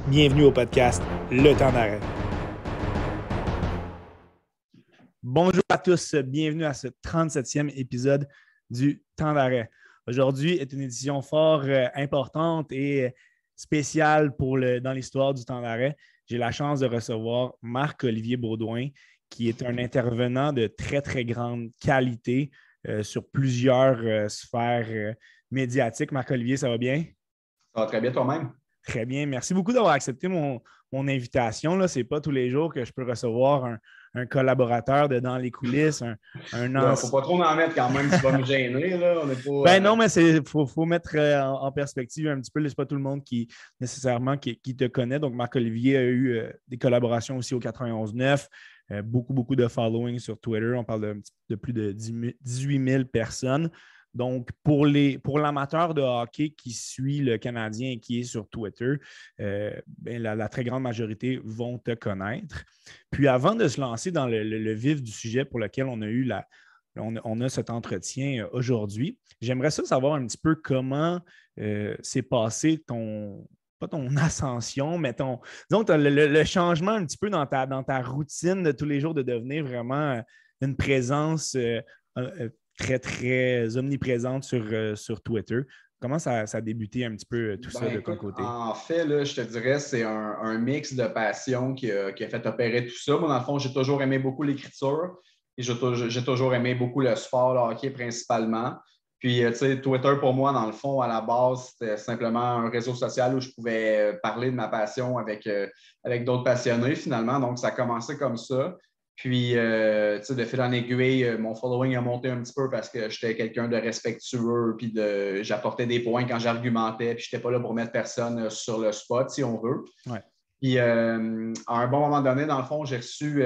Bienvenue au podcast Le temps d'arrêt. Bonjour à tous, bienvenue à ce 37e épisode du temps d'arrêt. Aujourd'hui est une édition fort euh, importante et spéciale pour le, dans l'histoire du temps d'arrêt. J'ai la chance de recevoir Marc-Olivier Baudouin, qui est un intervenant de très, très grande qualité euh, sur plusieurs euh, sphères médiatiques. Marc-Olivier, ça va bien? Ça va très bien toi-même? Très bien. Merci beaucoup d'avoir accepté mon, invitation. Ce n'est pas tous les jours que je peux recevoir un, collaborateur de dans les coulisses, un, Il ne faut pas trop en mettre quand même, tu vas me gêner. Là. ben non, mais il faut, mettre euh, en, perspective un petit peu. C'est pas tout le monde qui nécessairement qui, te connaît. Donc, Marc-Olivier a eu euh, des collaborations aussi au 91.9. Euh, beaucoup, beaucoup de following sur Twitter. On parle de, de plus de 18 000 personnes. Donc, pour, pour l'amateur de hockey qui suit le Canadien et qui est sur Twitter, euh, ben, la, très grande majorité vont te connaître. Puis avant de se lancer dans le, vif du sujet pour lequel on a eu la, on, a cet entretien euh, aujourd'hui, j'aimerais ça savoir un petit peu comment euh, s'est passé ton, pas ton ascension, mais ton, disons, le, changement un petit peu dans ta, dans ta routine de tous les jours de devenir vraiment une présence très, très omniprésente sur, euh, sur Twitter. Comment ça, a débuté un petit peu euh, tout ça de ton côté? En fait, là, je te dirais, c'est un, mix de passion qui a, fait opérer tout ça. Moi, dans le fond, j'ai toujours aimé beaucoup l'écriture et j'ai toujours aimé beaucoup le sport, le hockey principalement. Puis, euh, tu sais, Twitter, pour moi, dans le fond, à la base, c'était simplement un réseau social où je pouvais parler de ma passion avec, avec d'autres passionnés, finalement. Donc, ça a commencé comme ça. Puis, euh, tu sais, de fil en aiguille, euh, mon following a monté un petit peu parce que j'étais quelqu'un de respectueux, puis de, j'apportais des points quand j'argumentais, puis je n'étais pas là pour mettre personne euh, sur le spot, si on veut. Puis, à un bon moment donné, dans le fond, j'ai reçu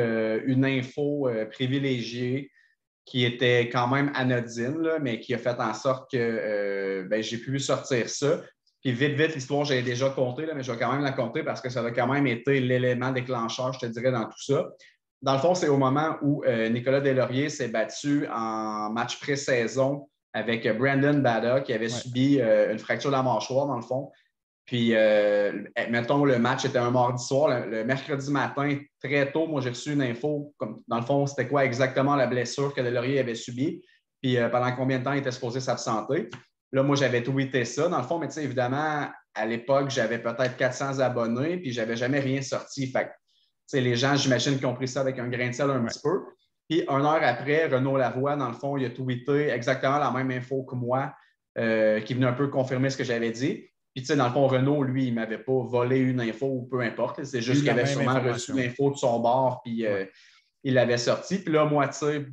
une info privilégiée qui était quand même anodine, mais qui a fait en sorte que ben, j'ai pu sortir ça. Puis vite, vite, l'histoire, j'ai déjà compté, mais je vais quand même la compter parce que ça a quand même été l'élément déclencheur, je te dirais, dans tout ça. Dans le fond, c'est au moment où euh, Nicolas Delaurier s'est battu en match pré-saison avec Brandon Bada, qui avait subi euh, une fracture de la mâchoire, dans le fond. Puis, euh, mettons, le match était un mardi soir. Le, mercredi matin, très tôt, moi, j'ai reçu une info. Comme, dans le fond, c'était quoi exactement la blessure que Delaurier avait subie. Puis, pendant combien de temps il était supposé s'absenter. Là, moi, j'avais tweeté ça. Dans le fond, mais tu sais, évidemment, à l'époque, j'avais peut-être 400 abonnés, puis j'avais jamais rien sorti. Fait les gens, j'imagine, qui ont pris ça avec un grain de sel un petit peu. Puis, une heure après, Renaud Lavoie, dans le fond, il a tweeté exactement la même info que moi, euh, qui venait un peu confirmer ce que j'avais dit. Puis, tu sais, dans le fond, Renaud, lui, il ne m'avait pas volé une info ou peu importe. C'est juste qu'il avait sûrement reçu l'info de son bord, puis euh, il l'avait sorti. Puis là, moi, tu sais,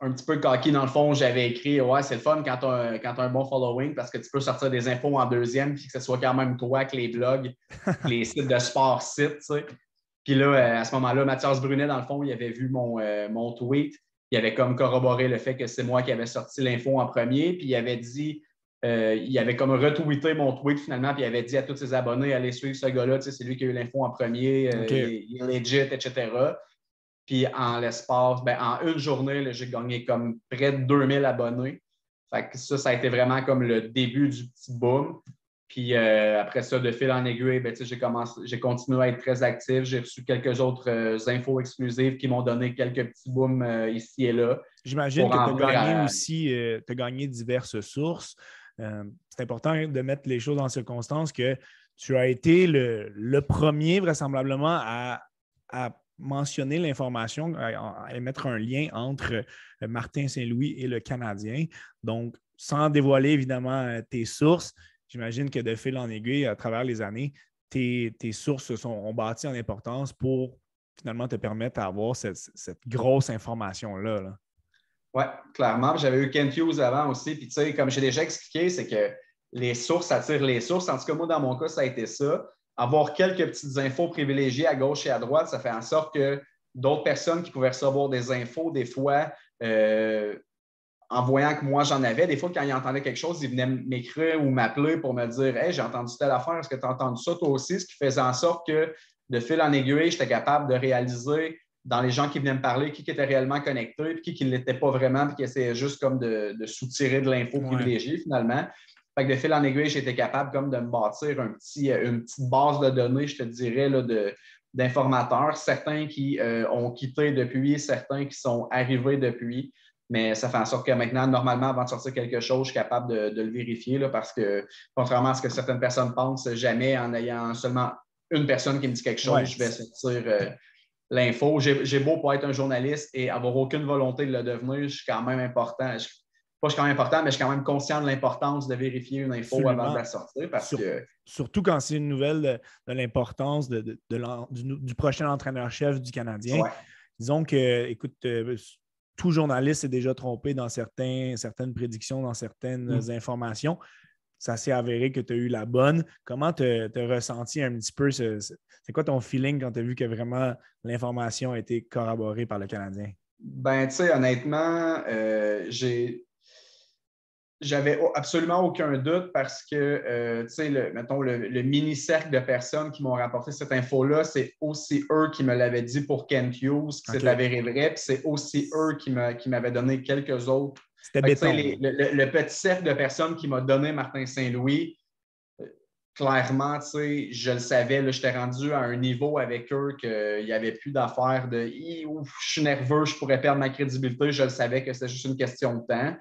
un petit peu coquille dans le fond, j'avais écrit Ouais, c'est le fun quand tu as, un bon following parce que tu peux sortir des infos en deuxième, puis que ce soit quand même toi que les blogs, les sites de sport sites, tu sais. Puis là, euh, à ce moment-là, Mathias Brunet, dans le fond, il avait vu mon, euh, mon tweet. Il avait comme corroboré le fait que c'est moi qui avais sorti l'info en premier. Puis il avait dit, euh, il avait comme retweeté mon tweet finalement, puis il avait dit à tous ses abonnés, allez suivre ce gars-là, c'est lui qui a eu l'info en premier, il, est legit, etc. Puis en l'espace, ben, en une journée, j'ai gagné comme près de 2000 abonnés. Fait que ça, ça a été vraiment comme le début du petit boom. Puis euh, après ça, de fil en aiguille, ben, j'ai continué à être très actif. J'ai reçu quelques autres euh, infos exclusives qui m'ont donné quelques petits booms euh, ici et là. J'imagine que tu as gagné aussi, tu as gagné diverses sources. c'est important de mettre les choses en circonstance que tu as été le, premier, vraisemblablement, à, mentionner l'information, à, à, mettre un lien entre Martin Saint-Louis et le Canadien. Donc, sans dévoiler évidemment tes sources, j'imagine que de fil en aiguille, à travers les années, tes, sources sont, ont bâti en importance pour finalement te permettre d'avoir cette, grosse information-là. Là. Oui, clairement. J'avais eu Kent Hughes avant aussi. Puis, tu sais, comme j'ai déjà expliqué, c'est que les sources attirent les sources. En tout cas, moi, dans mon cas, ça a été ça. Avoir quelques petites infos privilégiées à gauche et à droite, ça fait en sorte que d'autres personnes qui pouvaient recevoir des infos, des fois, euh, en voyant que moi j'en avais, des fois quand ils entendaient quelque chose, ils venaient m'écrire ou m'appeler pour me dire Hey, j'ai entendu telle affaire, est-ce que tu as entendu ça toi aussi? Ce qui faisait en sorte que de fil en aiguille, j'étais capable de réaliser dans les gens qui venaient me parler qui, était réellement connecté, puis qui ne l'était pas vraiment, puis qui essayait juste comme de, soutirer de l'info privilégiée finalement. Fait que de fil en aiguille, été capable comme de me bâtir un petit, une petite base de données, je te dirais, là, de, d'informateurs, certains qui euh, ont quitté depuis, certains qui sont arrivés depuis. Mais ça fait en sorte que maintenant, normalement, avant de sortir quelque chose, je suis capable de, le vérifier là, parce que, contrairement à ce que certaines personnes pensent, jamais en ayant seulement une personne qui me dit quelque chose, je vais sortir euh, l'info. J'ai beau pour être un journaliste et avoir aucune volonté de le devenir, je suis quand même important. Je, pas je suis quand même important, mais je suis quand même conscient de l'importance de vérifier une info avant de la sortir parce que. Surtout quand c'est une nouvelle de, l'importance de, du, prochain entraîneur-chef du Canadien. Disons que, écoute, euh, tout journaliste s'est déjà trompé dans certains, certaines prédictions, dans certaines mm. informations. Ça s'est avéré que tu as eu la bonne. Comment tu as ressenti un petit peu? C'est quoi ton feeling quand tu as vu que vraiment l'information a été corroborée par le Canadien? Ben, tu sais, honnêtement, euh, j'ai j'avais absolument aucun doute parce que, euh, tu sais, le, mettons, le, mini-cercle de personnes qui m'ont rapporté cette info-là, c'est aussi eux qui me l'avaient dit pour Kent Hughes, que c'est avéré vrai, puis c'est aussi eux qui m'avaient donné quelques autres. C'était le, petit cercle de personnes qui m'a donné Martin Saint-Louis, euh, clairement, tu sais, je le savais, j'étais rendu à un niveau avec eux qu'il n'y avait plus d'affaires de ouf, je suis nerveux, je pourrais perdre ma crédibilité. Je le savais que c'était juste une question de temps.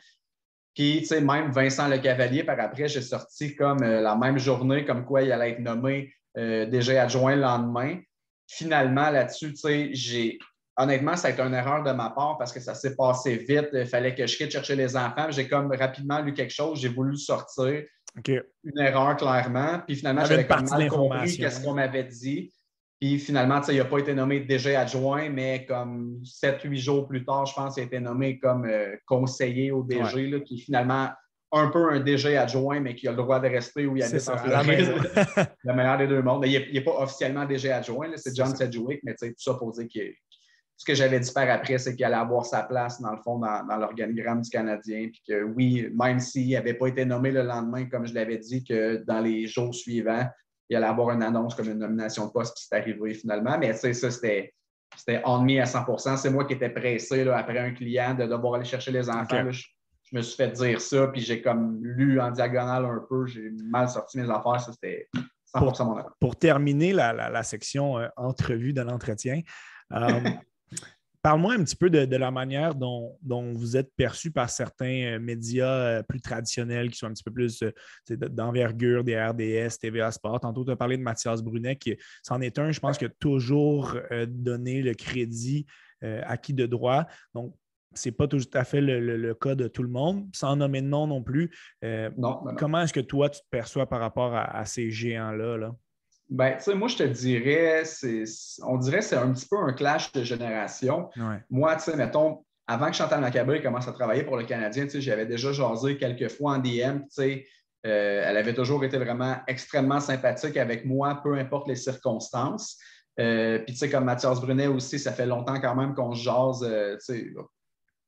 Puis, tu sais, même Vincent Le Cavalier, par après, j'ai sorti comme euh, la même journée, comme quoi il allait être nommé euh, déjà adjoint le lendemain. Finalement, là-dessus, tu sais, j'ai. Honnêtement, ça a été une erreur de ma part parce que ça s'est passé vite. Il fallait que je quitte chercher les enfants. J'ai comme rapidement lu quelque chose, j'ai voulu sortir. Une erreur, clairement. Puis finalement, j'avais comme mal compris ce qu'on m'avait dit. Puis finalement, il n'a pas été nommé déjà adjoint, mais comme 7-8 jours plus tard, je pense qu'il a été nommé comme euh, conseiller au DG, qui est finalement un peu un DG adjoint, mais qui a le droit de rester où il habite en Floride. le meilleur des deux mondes. Mais il n'est pas officiellement DG adjoint, c'est John Sedgwick, mais tout ça pour dire que ce que j'avais dit par après, c'est qu'il allait avoir sa place, dans le fond, dans, dans l'organigramme du Canadien. Puis que oui, même s'il n'avait pas été nommé le lendemain, comme je l'avais dit, que dans les jours suivants, il allait avoir une annonce comme une nomination de poste, puis c'est arrivé finalement. Mais ça, c'était, c'était on me à 100% C'est moi qui étais pressé là, après un client de devoir aller chercher les enfants. je, me suis fait dire ça, puis j'ai comme lu en diagonale un peu. J'ai mal sorti mes affaires. Ça, c'était 100 pour, mon affaire. Pour terminer la, section euh, entrevue de l'entretien, euh, Parle-moi un petit peu de, la manière dont, vous êtes perçu par certains euh, médias euh, plus traditionnels qui sont un petit peu plus euh, d'envergure, des RDS, TVA Sport. Tantôt, tu as parlé de Mathias Brunet, qui c'en est un, je pense, qui a toujours donné le crédit acquis de droit. Donc, ce n'est pas tout à fait le, cas de tout le monde, sans nommer de nom non plus. Comment est-ce que toi, tu te perçois par rapport à, ces géants-là? Là? Ben, tu sais, moi, je te dirais, on dirait que c'est un petit peu un clash de génération. Moi, tu sais, mettons, avant que Chantal Macabre commence à travailler pour le Canadien, tu sais, j'avais déjà jasé quelques fois en DM, tu sais, euh, elle avait toujours été vraiment extrêmement sympathique avec moi, peu importe les circonstances. Euh, puis, tu sais, comme Mathias Brunet aussi, ça fait longtemps quand même qu'on jase, euh, tu sais,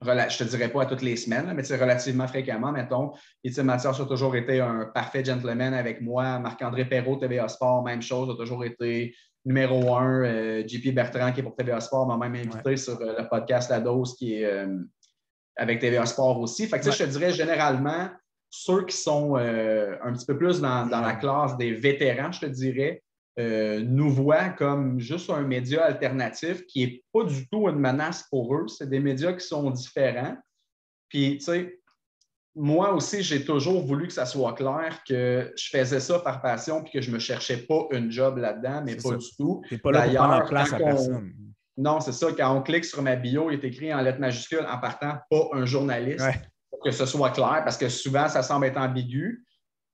je te dirais pas à toutes les semaines, mais relativement fréquemment, mettons. Et Mathias a toujours été un parfait gentleman avec moi. Marc-André Perrault, TVA Sport, même chose, a toujours été numéro un. Euh, JP Bertrand, qui est pour TVA Sport, m'a même invité sur euh, le podcast La Dose, qui est euh, avec TVA Sport aussi. Fait que, Je te dirais généralement, ceux qui sont un petit peu plus dans, dans, la classe des vétérans, je te dirais, euh, nous voient comme juste un média alternatif qui n'est pas du tout une menace pour eux. C'est des médias qui sont différents. Puis, tu sais, moi aussi, j'ai toujours voulu que ça soit clair que je faisais ça par passion puis que je ne me cherchais pas une job là-dedans, mais pas du tout. pas là pour place à personne. Non, c'est ça. Quand on clique sur ma bio, il est écrit en lettres majuscules en partant pas un journaliste. Pour que ce soit clair, parce que souvent, ça semble être ambigu.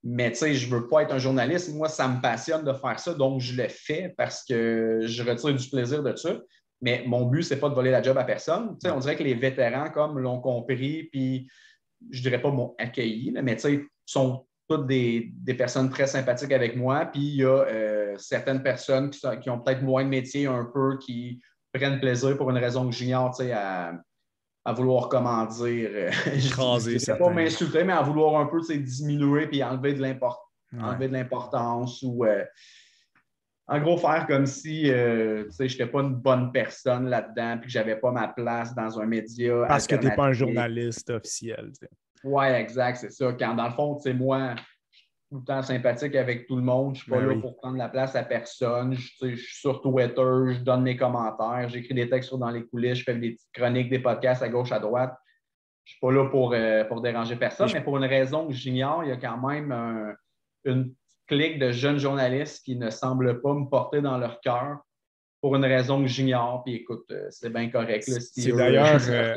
Mais tu sais, je ne veux pas être un journaliste. Moi, ça me passionne de faire ça, donc je le fais parce que je retire du plaisir de ça. Mais mon but, ce n'est pas de voler la job à personne. Tu sais, on dirait que les vétérans, comme l'ont compris, puis je ne dirais pas m'ont accueilli, mais tu sais, sont toutes des, personnes très sympathiques avec moi. Puis il y a euh, certaines personnes qui, qui ont peut-être moins de métier un peu, qui prennent plaisir pour une raison que j'ignore, tu sais, à à vouloir, comment dire, euh, écraser ne pas m'insulter, mais à vouloir un peu diminuer puis enlever de l'importance ou euh, en gros faire comme si euh, je n'étais pas une bonne personne là-dedans puis que je n'avais pas ma place dans un média. Parce que tu n'es pas un journaliste officiel. Oui, exact, c'est ça. Quand dans le fond, moi, tout le temps sympathique avec tout le monde. Je ne suis pas ben là pour prendre la place à personne. Je, je, suis sur Twitter, je donne mes commentaires, j'écris des textes dans les coulisses, je fais des petites chroniques, des podcasts à gauche, à droite. Je ne suis pas là pour, euh, pour déranger personne, mais pour une raison que j'ignore, il y a quand même une clique de jeunes journalistes qui ne semblent pas me porter dans leur cœur pour une raison que j'ignore. Puis écoute, euh, c'est bien correct. C'est d'ailleurs, euh,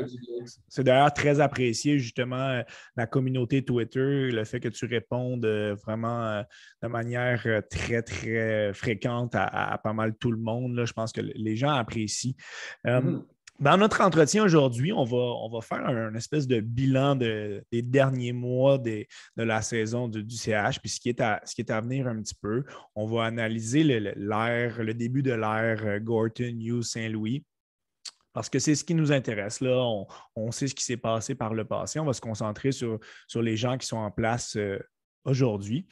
c'est d'ailleurs très apprécié, justement, euh, la communauté Twitter, le fait que tu répondes vraiment de manière très, très fréquente à, pas mal tout le monde. Là. Je pense que les gens apprécient. Mm-hmm. Dans notre entretien aujourd'hui, on va, on va faire un, espèce de bilan des derniers mois de la saison du CH, puis ce qui, est à, ce qui est à venir un petit peu. On va analyser l'ère, le, début de l'ère euh, Gorton, Hughes, Saint-Louis. Parce que c'est ce qui nous intéresse. Là. On, sait ce qui s'est passé par le passé. On va se concentrer sur, sur les gens qui sont en place euh, aujourd'hui.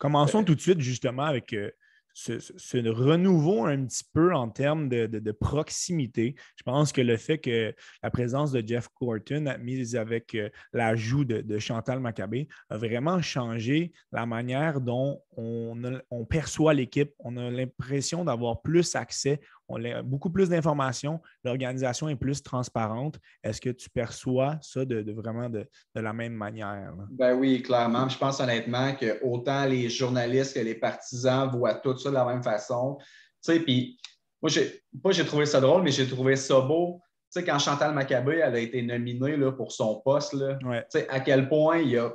Commençons tout de suite justement avec euh, ce, renouveau un petit peu en termes de, proximité. Je pense que le fait que la présence de Jeff Corton, mise avec euh, l'ajout de, Chantal Maccabé, a vraiment changé la manière dont on, on perçoit l'équipe. On a l'impression d'avoir plus accès on a beaucoup plus d'informations, l'organisation est plus transparente. Est-ce que tu perçois ça de, vraiment de, la même manière? Ben oui, clairement. Je pense honnêtement que autant les journalistes que les partisans voient tout ça de la même façon. Tu sais, puis moi, j'ai trouvé ça drôle, mais j'ai trouvé ça beau. Tu sais, quand Chantal Maccabé elle a été nominée là, pour son poste, là, tu sais, à quel point il y a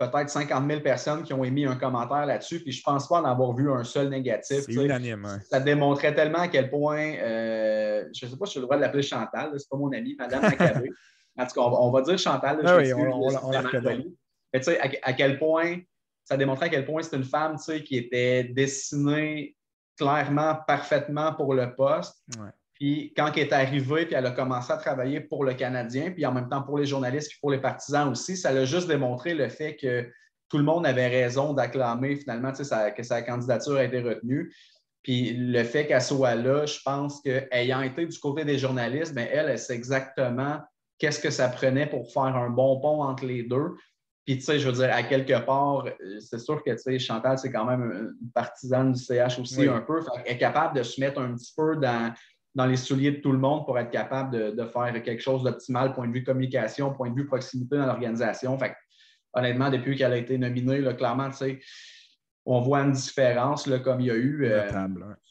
peut-être 50 000 personnes qui ont émis un commentaire là-dessus, puis je ne pense pas en avoir vu un seul négatif. C'est unanime. Ça démontrait tellement à quel point, euh, je ne sais pas si j'ai le droit de l'appeler Chantal, ce n'est pas mon ami, Madame Macabé. en tout cas, on, va dire Chantal. Ah oui, on, la reconnaît. Mais tu sais, à, quel point, ça démontrait à quel point c'est une femme qui était dessinée clairement, parfaitement pour le poste. Puis quand elle est arrivée, puis elle a commencé à travailler pour le Canadien, puis en même temps pour les journalistes, puis pour les partisans aussi, ça l'a juste démontré le fait que tout le monde avait raison d'acclamer finalement que sa candidature a été retenue. Puis le fait qu'elle soit là, je pense qu'ayant été du côté des journalistes, bien, elle, elle sait exactement qu'est-ce que ça prenait pour faire un bon pont entre les deux. Puis, tu sais, je veux dire, à quelque part, c'est sûr que, tu sais, Chantal, c'est quand même une partisane du CH aussi un peu. elle est capable de se mettre un petit peu dans, dans les souliers de tout le monde pour être capable de, faire quelque chose d'optimal, point de vue communication, point de vue proximité dans l'organisation. Fait honnêtement, depuis qu'elle a été nominée, là, clairement, tu sais, on voit une différence là, comme il y a eu. Euh,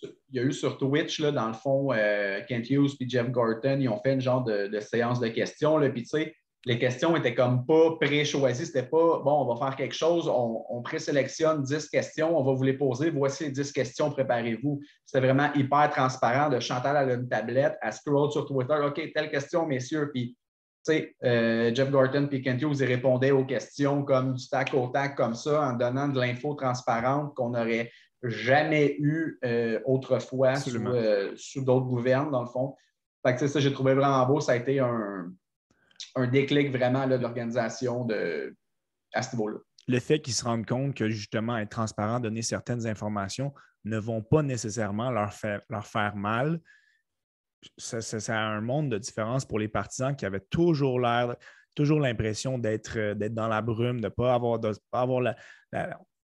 il y a eu sur Twitch, là, dans le fond, euh, Kent Hughes et Jeff Gorton, ils ont fait une genre de, de séance de questions. Puis, tu sais, les questions étaient comme pas pré-choisies. C'était pas, bon, on va faire quelque chose, on, on présélectionne 10 questions, on va vous les poser, voici les 10 questions, préparez-vous. C'était vraiment hyper transparent de Chantal à une tablette, à scroll sur Twitter, OK, telle question, messieurs. Puis, tu sais, euh, Jeff Gorton et Kent Hughes, ils répondaient aux questions comme du tac au tac, comme ça, en donnant de l'info transparente qu'on n'aurait jamais eu euh, autrefois euh, sous, d'autres gouvernes, dans le fond. Fait que, ça, j'ai trouvé vraiment beau. Ça a été un, un déclic vraiment de l'organisation à ce niveau-là. Le fait qu'ils se rendent compte que justement être transparent, donner certaines informations ne vont pas nécessairement leur faire, leur faire mal, ça, a un monde de différence pour les partisans qui avaient toujours l'air, toujours l'impression d'être, d'être dans la brume, de ne pas avoir, de, pas avoir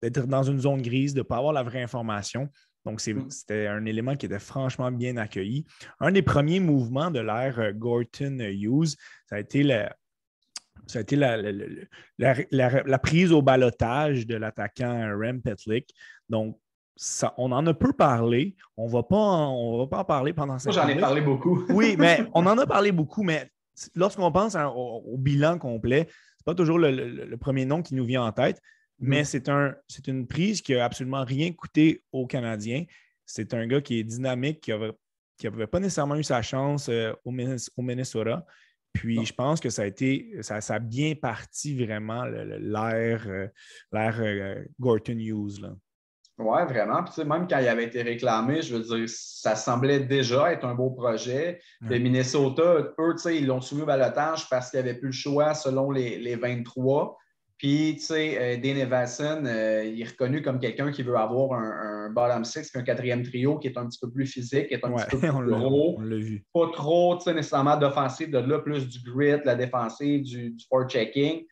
d'être dans une zone grise, de ne pas avoir la vraie information. Donc, mm. c'était un élément qui était franchement bien accueilli. Un des premiers mouvements de l'ère euh, ça a été la, ça a été la, prise au balotage de l'attaquant Rem Petlik. Donc, ça, on en a peu parlé. On ne va pas en parler pendant cette Moi, j'en ai parlé beaucoup. oui, mais on en a parlé beaucoup, mais lorsqu'on pense au, bilan complet, ce n'est pas toujours le, premier nom qui nous vient en tête. Mais c'est un, une prise qui n'a absolument rien coûté aux Canadiens. C'est un gars qui est dynamique, qui n'avait pas nécessairement eu sa chance euh, au, Minnesota. Puis je pense que ça a été, ça, a bien parti vraiment l'ère euh, euh, Gorton Hughes. Oui, vraiment. Puis, même quand il avait été réclamé, je veux dire, ça semblait déjà être un beau projet. Le Minnesota, eux, ils l'ont soumis au balotage parce qu'il n'y avait plus le choix selon les, les 23. Puis, tu sais, euh, Dane Evason, euh, il est reconnu comme quelqu'un qui veut avoir un, bottom six puis un quatrième trio qui est un petit peu plus physique, qui est un petit peu plus gros. On l'a vu. Pas trop, tu sais, nécessairement d'offensive, de là, plus du grit, la défensive, du, du checking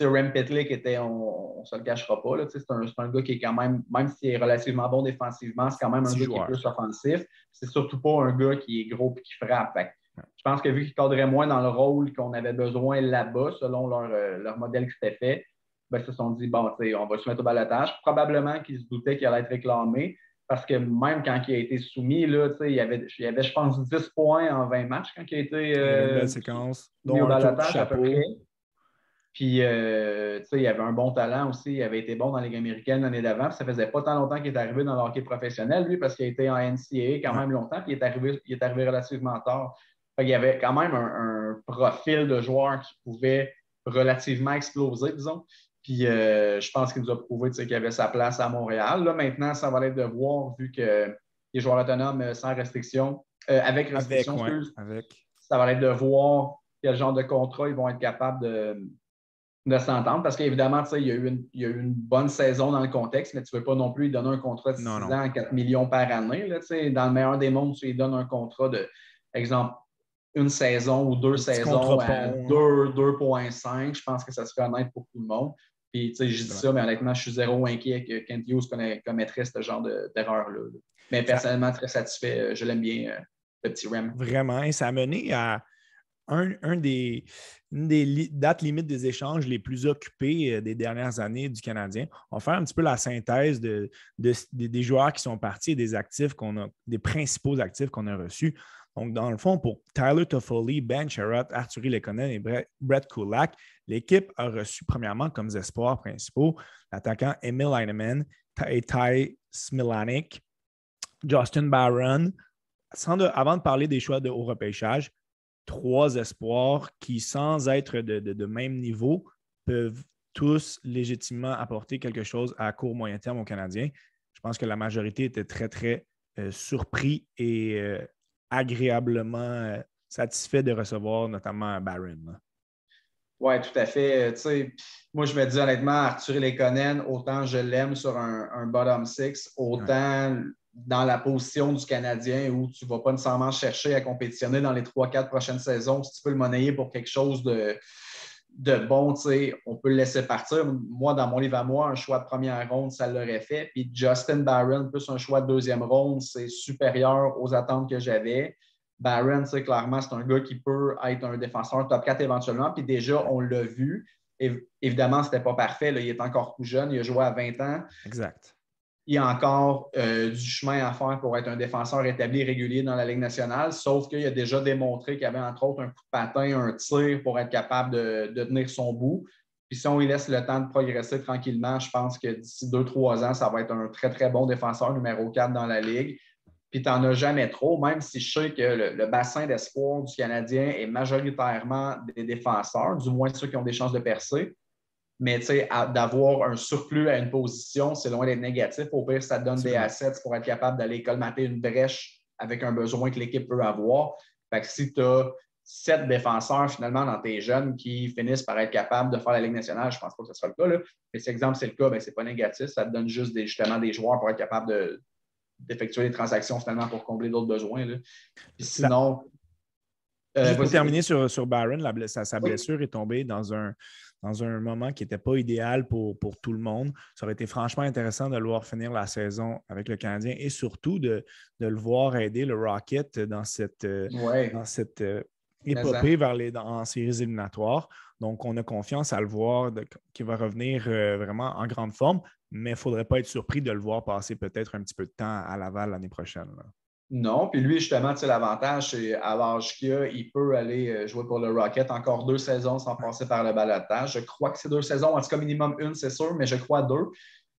Rem Pitlick était, on ne se le cachera pas, c'est un, un, gars qui est quand même, même s'il est relativement bon défensivement, c'est quand même un gars qui est plus offensif. C'est surtout pas un gars qui est gros et qui frappe. Je pense que vu qu'il cadrait moins dans le rôle qu'on avait besoin là-bas, selon leur, euh, leur modèle qui s'était fait, ben, ils se sont dit, bon, on va se mettre au balotage. Probablement qu'ils se doutaient qu'il allait être réclamé, parce que même quand il a été soumis, là, il, y avait, il avait, je pense, 10 points en 20 matchs quand il a été euh, séquence, mis au balotage à peu près. Puis, euh, il y avait un bon talent aussi. Il avait été bon dans les Ligue américaine l'année d'avant. Ça faisait pas tant longtemps qu'il est arrivé dans le hockey professionnel, lui, parce qu'il a été en NCAA quand même longtemps, puis il est arrivé, il est arrivé relativement tard. il y avait quand même un, profil de joueur qui pouvait relativement exploser, disons. Puis euh, je pense qu'il nous a prouvé qu'il avait sa place à Montréal. Là, maintenant, ça va être de voir, vu que les joueurs autonomes euh, sans restriction, avec restriction, avec. ça va être de voir quel genre de contrat ils vont être capables de, de s'entendre parce qu'évidemment, il y, a eu une, il y a eu une bonne saison dans le contexte, mais tu ne veux pas non plus lui donner un contrat de 6 ans à 4 millions par année. Là, dans le meilleur des mondes, tu lui donnes un contrat de, exemple, une saison ou deux saisons à 2,5. Je pense que ça serait honnête pour tout le monde. Puis, tu sais, je dis ça, mais honnêtement, je suis zéro inquiet que Kent Hughes commettrait ce genre d'erreur-là. mais personnellement, très satisfait. Je l'aime bien, euh, le petit Rem. Vraiment. Et ça a mené à un, des, une des dates limites des échanges les plus occupées euh, des dernières années du Canadien. On va faire un petit peu la synthèse de, des joueurs qui sont partis et des actifs qu'on a, des principaux actifs qu'on a reçus. Donc, dans le fond, pour Tyler Toffoli, Ben Sherratt, Arthurie Lekonen et Brett Kulak, l'équipe a reçu premièrement comme espoirs principaux l'attaquant Emil Heinemann et Ty Smilanik, Justin Barron. avant de parler des choix de haut repêchage, trois espoirs qui, sans être de, même niveau, peuvent tous légitimement apporter quelque chose à court moyen terme aux Canadiens. Je pense que la majorité était très, très euh, surpris et euh, agréablement euh, satisfait de recevoir notamment Barron. Oui, tout à fait. moi, je me dis honnêtement, Arthur Lekonen, autant je l'aime sur un, bottom six, autant dans la position du Canadien où tu ne vas pas nécessairement chercher à compétitionner dans les 3-4 prochaines saisons. Si tu peux le monnayer pour quelque chose de, de bon, on peut le laisser partir. Moi, dans mon livre à moi, un choix de première ronde, ça l'aurait fait. Puis Justin Barron, plus un choix de deuxième ronde, c'est supérieur aux attentes que j'avais. Barron, clairement, c'est un gars qui peut être un défenseur top 4 éventuellement. Puis déjà, on l'a vu. évidemment, ce n'était pas parfait. Il est encore tout jeune. Il a joué à 20 ans. Exact il y a encore euh, du chemin à faire pour être un défenseur établi régulier dans la Ligue nationale, sauf qu'il a déjà démontré qu'il avait entre autres un coup de patin, un tir pour être capable de, tenir son bout. Puis si on lui laisse le temps de progresser tranquillement, je pense que d'ici deux, trois ans, ça va être un très, très bon défenseur numéro 4 dans la Ligue. Puis tu n'en as jamais trop, même si je sais que le, le bassin d'espoir du Canadien est majoritairement des défenseurs, du moins ceux qui ont des chances de percer. Mais d'avoir un surplus à une position, c'est loin d'être négatif. Au pire, ça te donne des assets pour être capable d'aller colmater une brèche avec un besoin que l'équipe peut avoir. Fait que si tu as sept défenseurs finalement dans tes jeunes qui finissent par être capables de faire la Ligue nationale, je ne pense pas que ce sera le cas. Là. Mais si exemple c'est le cas, ben, ce n'est pas négatif. Ça te donne juste des, justement des joueurs pour être capable d'effectuer des transactions finalement pour combler d'autres besoins. Là. sinon. Euh, pour terminer sur, sur Barron, sa, blessure est tombée dans un, dans un moment qui n'était pas idéal pour, pour, tout le monde. Ça aurait été franchement intéressant de le voir finir la saison avec le Canadien et surtout de, le voir aider le Rocket dans cette, euh, dans cette euh, épopée vers les, en séries éliminatoires. Donc, on a confiance à le voir qu'il va revenir euh, vraiment en grande forme, mais il ne faudrait pas être surpris de le voir passer peut-être un petit peu de temps à Laval l'année prochaine. Non, puis lui, justement, l'avantage, c'est à l'âge qu'il a, il peut aller euh, jouer pour le Rocket encore deux saisons sans passer par le balotage. Je crois que c'est deux saisons, en tout cas minimum une, c'est sûr, mais je crois deux.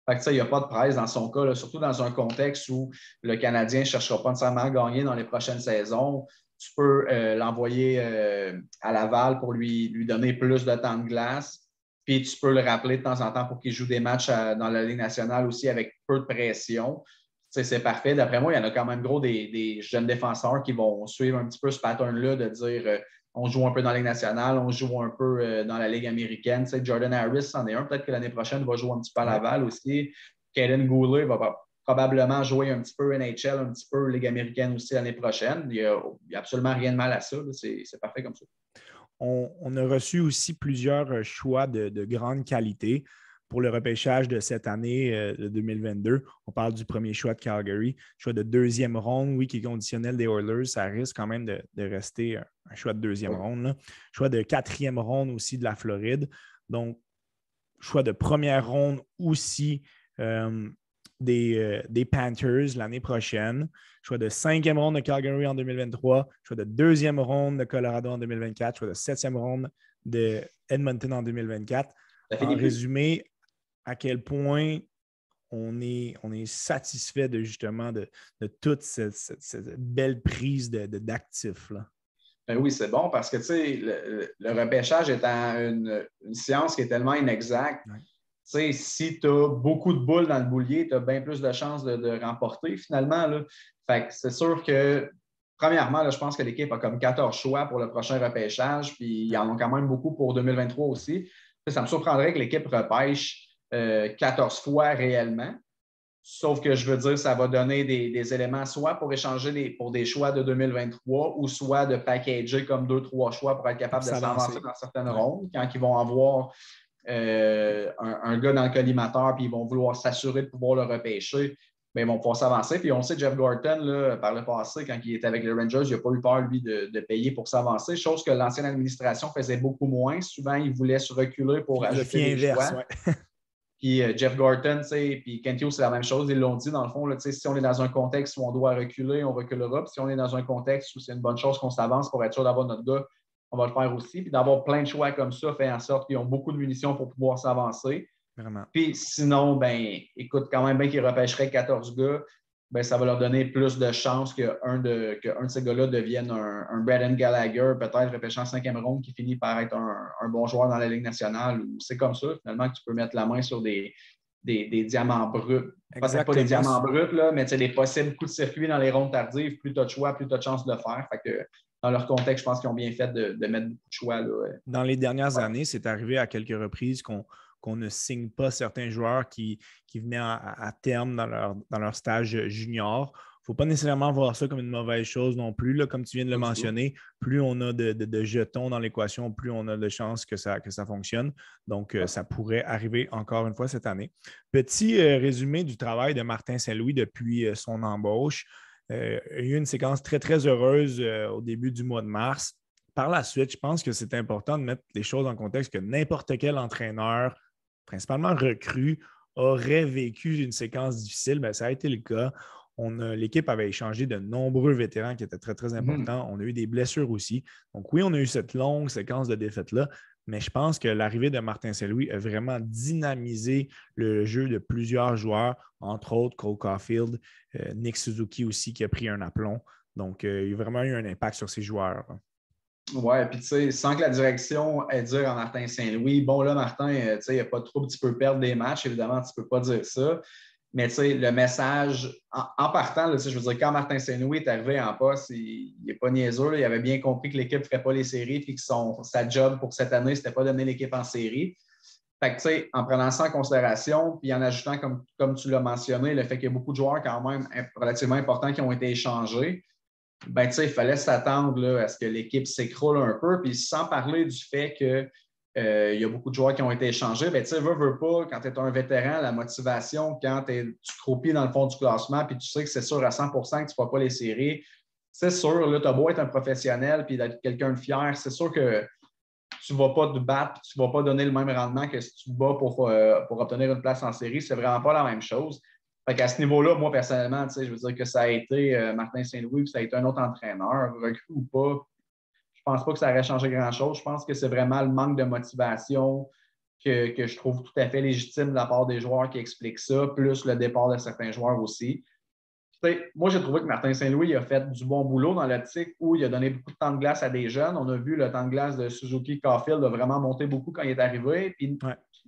Fait que, il n'y a pas de presse dans son cas, surtout dans un contexte où le Canadien ne cherchera pas nécessairement à gagner dans les prochaines saisons. Tu peux euh, l'envoyer euh, à Laval pour lui, lui donner plus de temps de glace. Puis tu peux le rappeler de temps en temps pour qu'il joue des matchs dans la Ligue nationale aussi avec peu de pression c'est parfait. D'après moi, il y en a quand même gros des, jeunes défenseurs qui vont suivre un petit peu ce pattern-là de dire euh, on joue un peu dans la Ligue nationale, on joue un peu euh, dans la Ligue américaine. Jordan Harris en est un. Peut-être que l'année prochaine, il va jouer un petit peu à Laval aussi. Kaden Goulet va probablement jouer un petit peu NHL, un petit peu Ligue américaine aussi l'année prochaine. Il n'y a, absolument rien de mal à ça. C'est parfait comme ça. on, a reçu aussi plusieurs choix de, de grande qualité pour le repêchage de cette année euh, de 2022. On parle du premier choix de Calgary, choix de deuxième ronde, oui, qui est conditionnel des Oilers. Ça risque quand même de, rester un, choix de deuxième ronde. Choix de quatrième ronde aussi de la Floride. Donc, choix de première ronde aussi euh, des, euh, des, Panthers l'année prochaine. Choix de cinquième ronde de Calgary en 2023. Choix de deuxième ronde de Colorado en 2024. Choix de septième ronde de Edmonton en 2024. En résumé, à quel point on est, on est satisfait de justement de, toute cette, belle prise d'actifs. De, ben oui, c'est bon parce que le, le, repêchage étant une, science qui est tellement inexacte, si tu as beaucoup de boules dans le boulier, tu as bien plus de chances de, remporter finalement. Là. Fait c'est sûr que, premièrement, je pense que l'équipe a comme 14 choix pour le prochain repêchage, puis ils en ont quand même beaucoup pour 2023 aussi. Ça me surprendrait que l'équipe repêche 14 euh, fois réellement. Sauf que je veux dire, ça va donner des, éléments soit pour échanger pour des choix de 2023 ou soit de packager comme deux, trois choix pour être capable de s'avancer dans certaines rondes quand ils vont avoir euh, un, gars dans le collimateur puis ils vont vouloir s'assurer de pouvoir le repêcher. Mais ils vont pouvoir s'avancer. Puis on sait, Jeff Gorton, par le passé, quand il était avec les Rangers, il n'a pas eu peur, lui, de, payer pour s'avancer, chose que l'ancienne administration faisait beaucoup moins. Souvent, il voulait se reculer pour ajouter des choix. Puis euh, Jeff Gorton, puis Kentio, c'est la même chose. Ils l'ont dit, dans le fond, là, si on est dans un contexte où on doit reculer, on reculera. Puis si on est dans un contexte où c'est une bonne chose qu'on s'avance pour être sûr d'avoir notre gars, on va le faire aussi. Puis d'avoir plein de choix comme ça fait en sorte qu'ils ont beaucoup de munitions pour pouvoir s'avancer. Puis sinon, ben, écoute, quand même bien qu'ils repêcheraient 14 gars, ben, ça va leur donner plus de chances qu'un de, que de ces gars-là devienne un, un Braden Gallagher, peut-être repêchant cinquième ronde, qui finit par être un, bon joueur dans la Ligue nationale. C'est comme ça, finalement, que tu peux mettre la main sur des, des, diamants bruts. Pas des diamants bruts, là, mais des possibles coups de circuit dans les rondes tardives. Plus tu as de choix, plus tu as de chances de le faire. Fait que, dans leur contexte, je pense qu'ils ont bien fait de, mettre beaucoup de choix. Là. Dans les dernières années, c'est arrivé à quelques reprises qu'on qu'on ne signe pas certains joueurs qui, qui venaient à, terme dans leur, dans leur stage junior. Il ne faut pas nécessairement voir ça comme une mauvaise chose non plus. Là, comme tu viens de le mentionner, plus on a de, jetons dans l'équation, plus on a de chances que ça, que ça fonctionne. Donc, euh, ça pourrait arriver encore une fois cette année. Petit euh, résumé du travail de Martin Saint-Louis depuis euh, son embauche. Il y a eu une séquence très, très heureuse au début du mois de mars. Par la suite, je pense que c'est important de mettre les choses en contexte que n'importe quel entraîneur principalement recrues, auraient vécu une séquence difficile, ben, ça a été le cas. L'équipe avait échangé de nombreux vétérans qui étaient très, très mhm. importants. On a eu des blessures aussi. Donc, oui, on a eu cette longue séquence de défaites-là, mais je pense que l'arrivée de Martin Saint-Louis a vraiment dynamisé le jeu de plusieurs joueurs, entre autres Cole Caulfield, euh, Nick Suzuki aussi qui a pris un aplomb. Donc, euh, il a vraiment eu un impact sur ces joueurs. Oui, puis tu sais, sans que la direction ait dire à Martin Saint-Louis, bon là, Martin, euh, tu sais, il n'y a pas de trouble, tu peux perdre des matchs, évidemment, tu ne peux pas dire ça. Mais tu sais, le message, en, partant, je veux dire, quand Martin Saint-Louis est arrivé en poste, il n'est pas niaiseux, il avait bien compris que l'équipe ne ferait pas les séries, puis que son, sa job pour cette année, ce n'était pas donner l'équipe en série. Fait que, tu sais, en prenant ça en considération, puis en ajoutant, comme, comme tu l'as mentionné, le fait qu'il y a beaucoup de joueurs quand même relativement importants qui ont été échangés, ben, il fallait s'attendre à ce que l'équipe s'écroule un peu. Puis sans parler du fait qu'il euh, y a beaucoup de joueurs qui ont été échangés, ben, tu sais, veux, veux pas, quand tu es un vétéran, la motivation, quand tu croupis dans le fond du classement, puis tu sais que c'est sûr à 100% que tu ne feras pas les séries, c'est sûr, là, tu as beau être un professionnel puis d'être quelqu'un de fier, c'est sûr que tu ne vas pas te battre, tu ne vas pas donner le même rendement que si tu te bats pour, euh, pour obtenir une place en série. C'est vraiment pas la même chose. Fait qu'à ce niveau-là, moi, personnellement, je veux dire que ça a été euh, Martin Saint-Louis, ça a été un autre entraîneur, recru ou pas. Je pense pas que ça aurait changé grand-chose. Je pense que c'est vraiment le manque de motivation que, je trouve tout à fait légitime de la part des joueurs qui expliquent ça, plus le départ de certains joueurs aussi. moi, j'ai trouvé que Martin Saint-Louis a fait du bon boulot dans l'optique où il a donné beaucoup de temps de glace à des jeunes. On a vu le temps de glace de Suzuki Caulfield a vraiment monté beaucoup quand il est arrivé. Puis,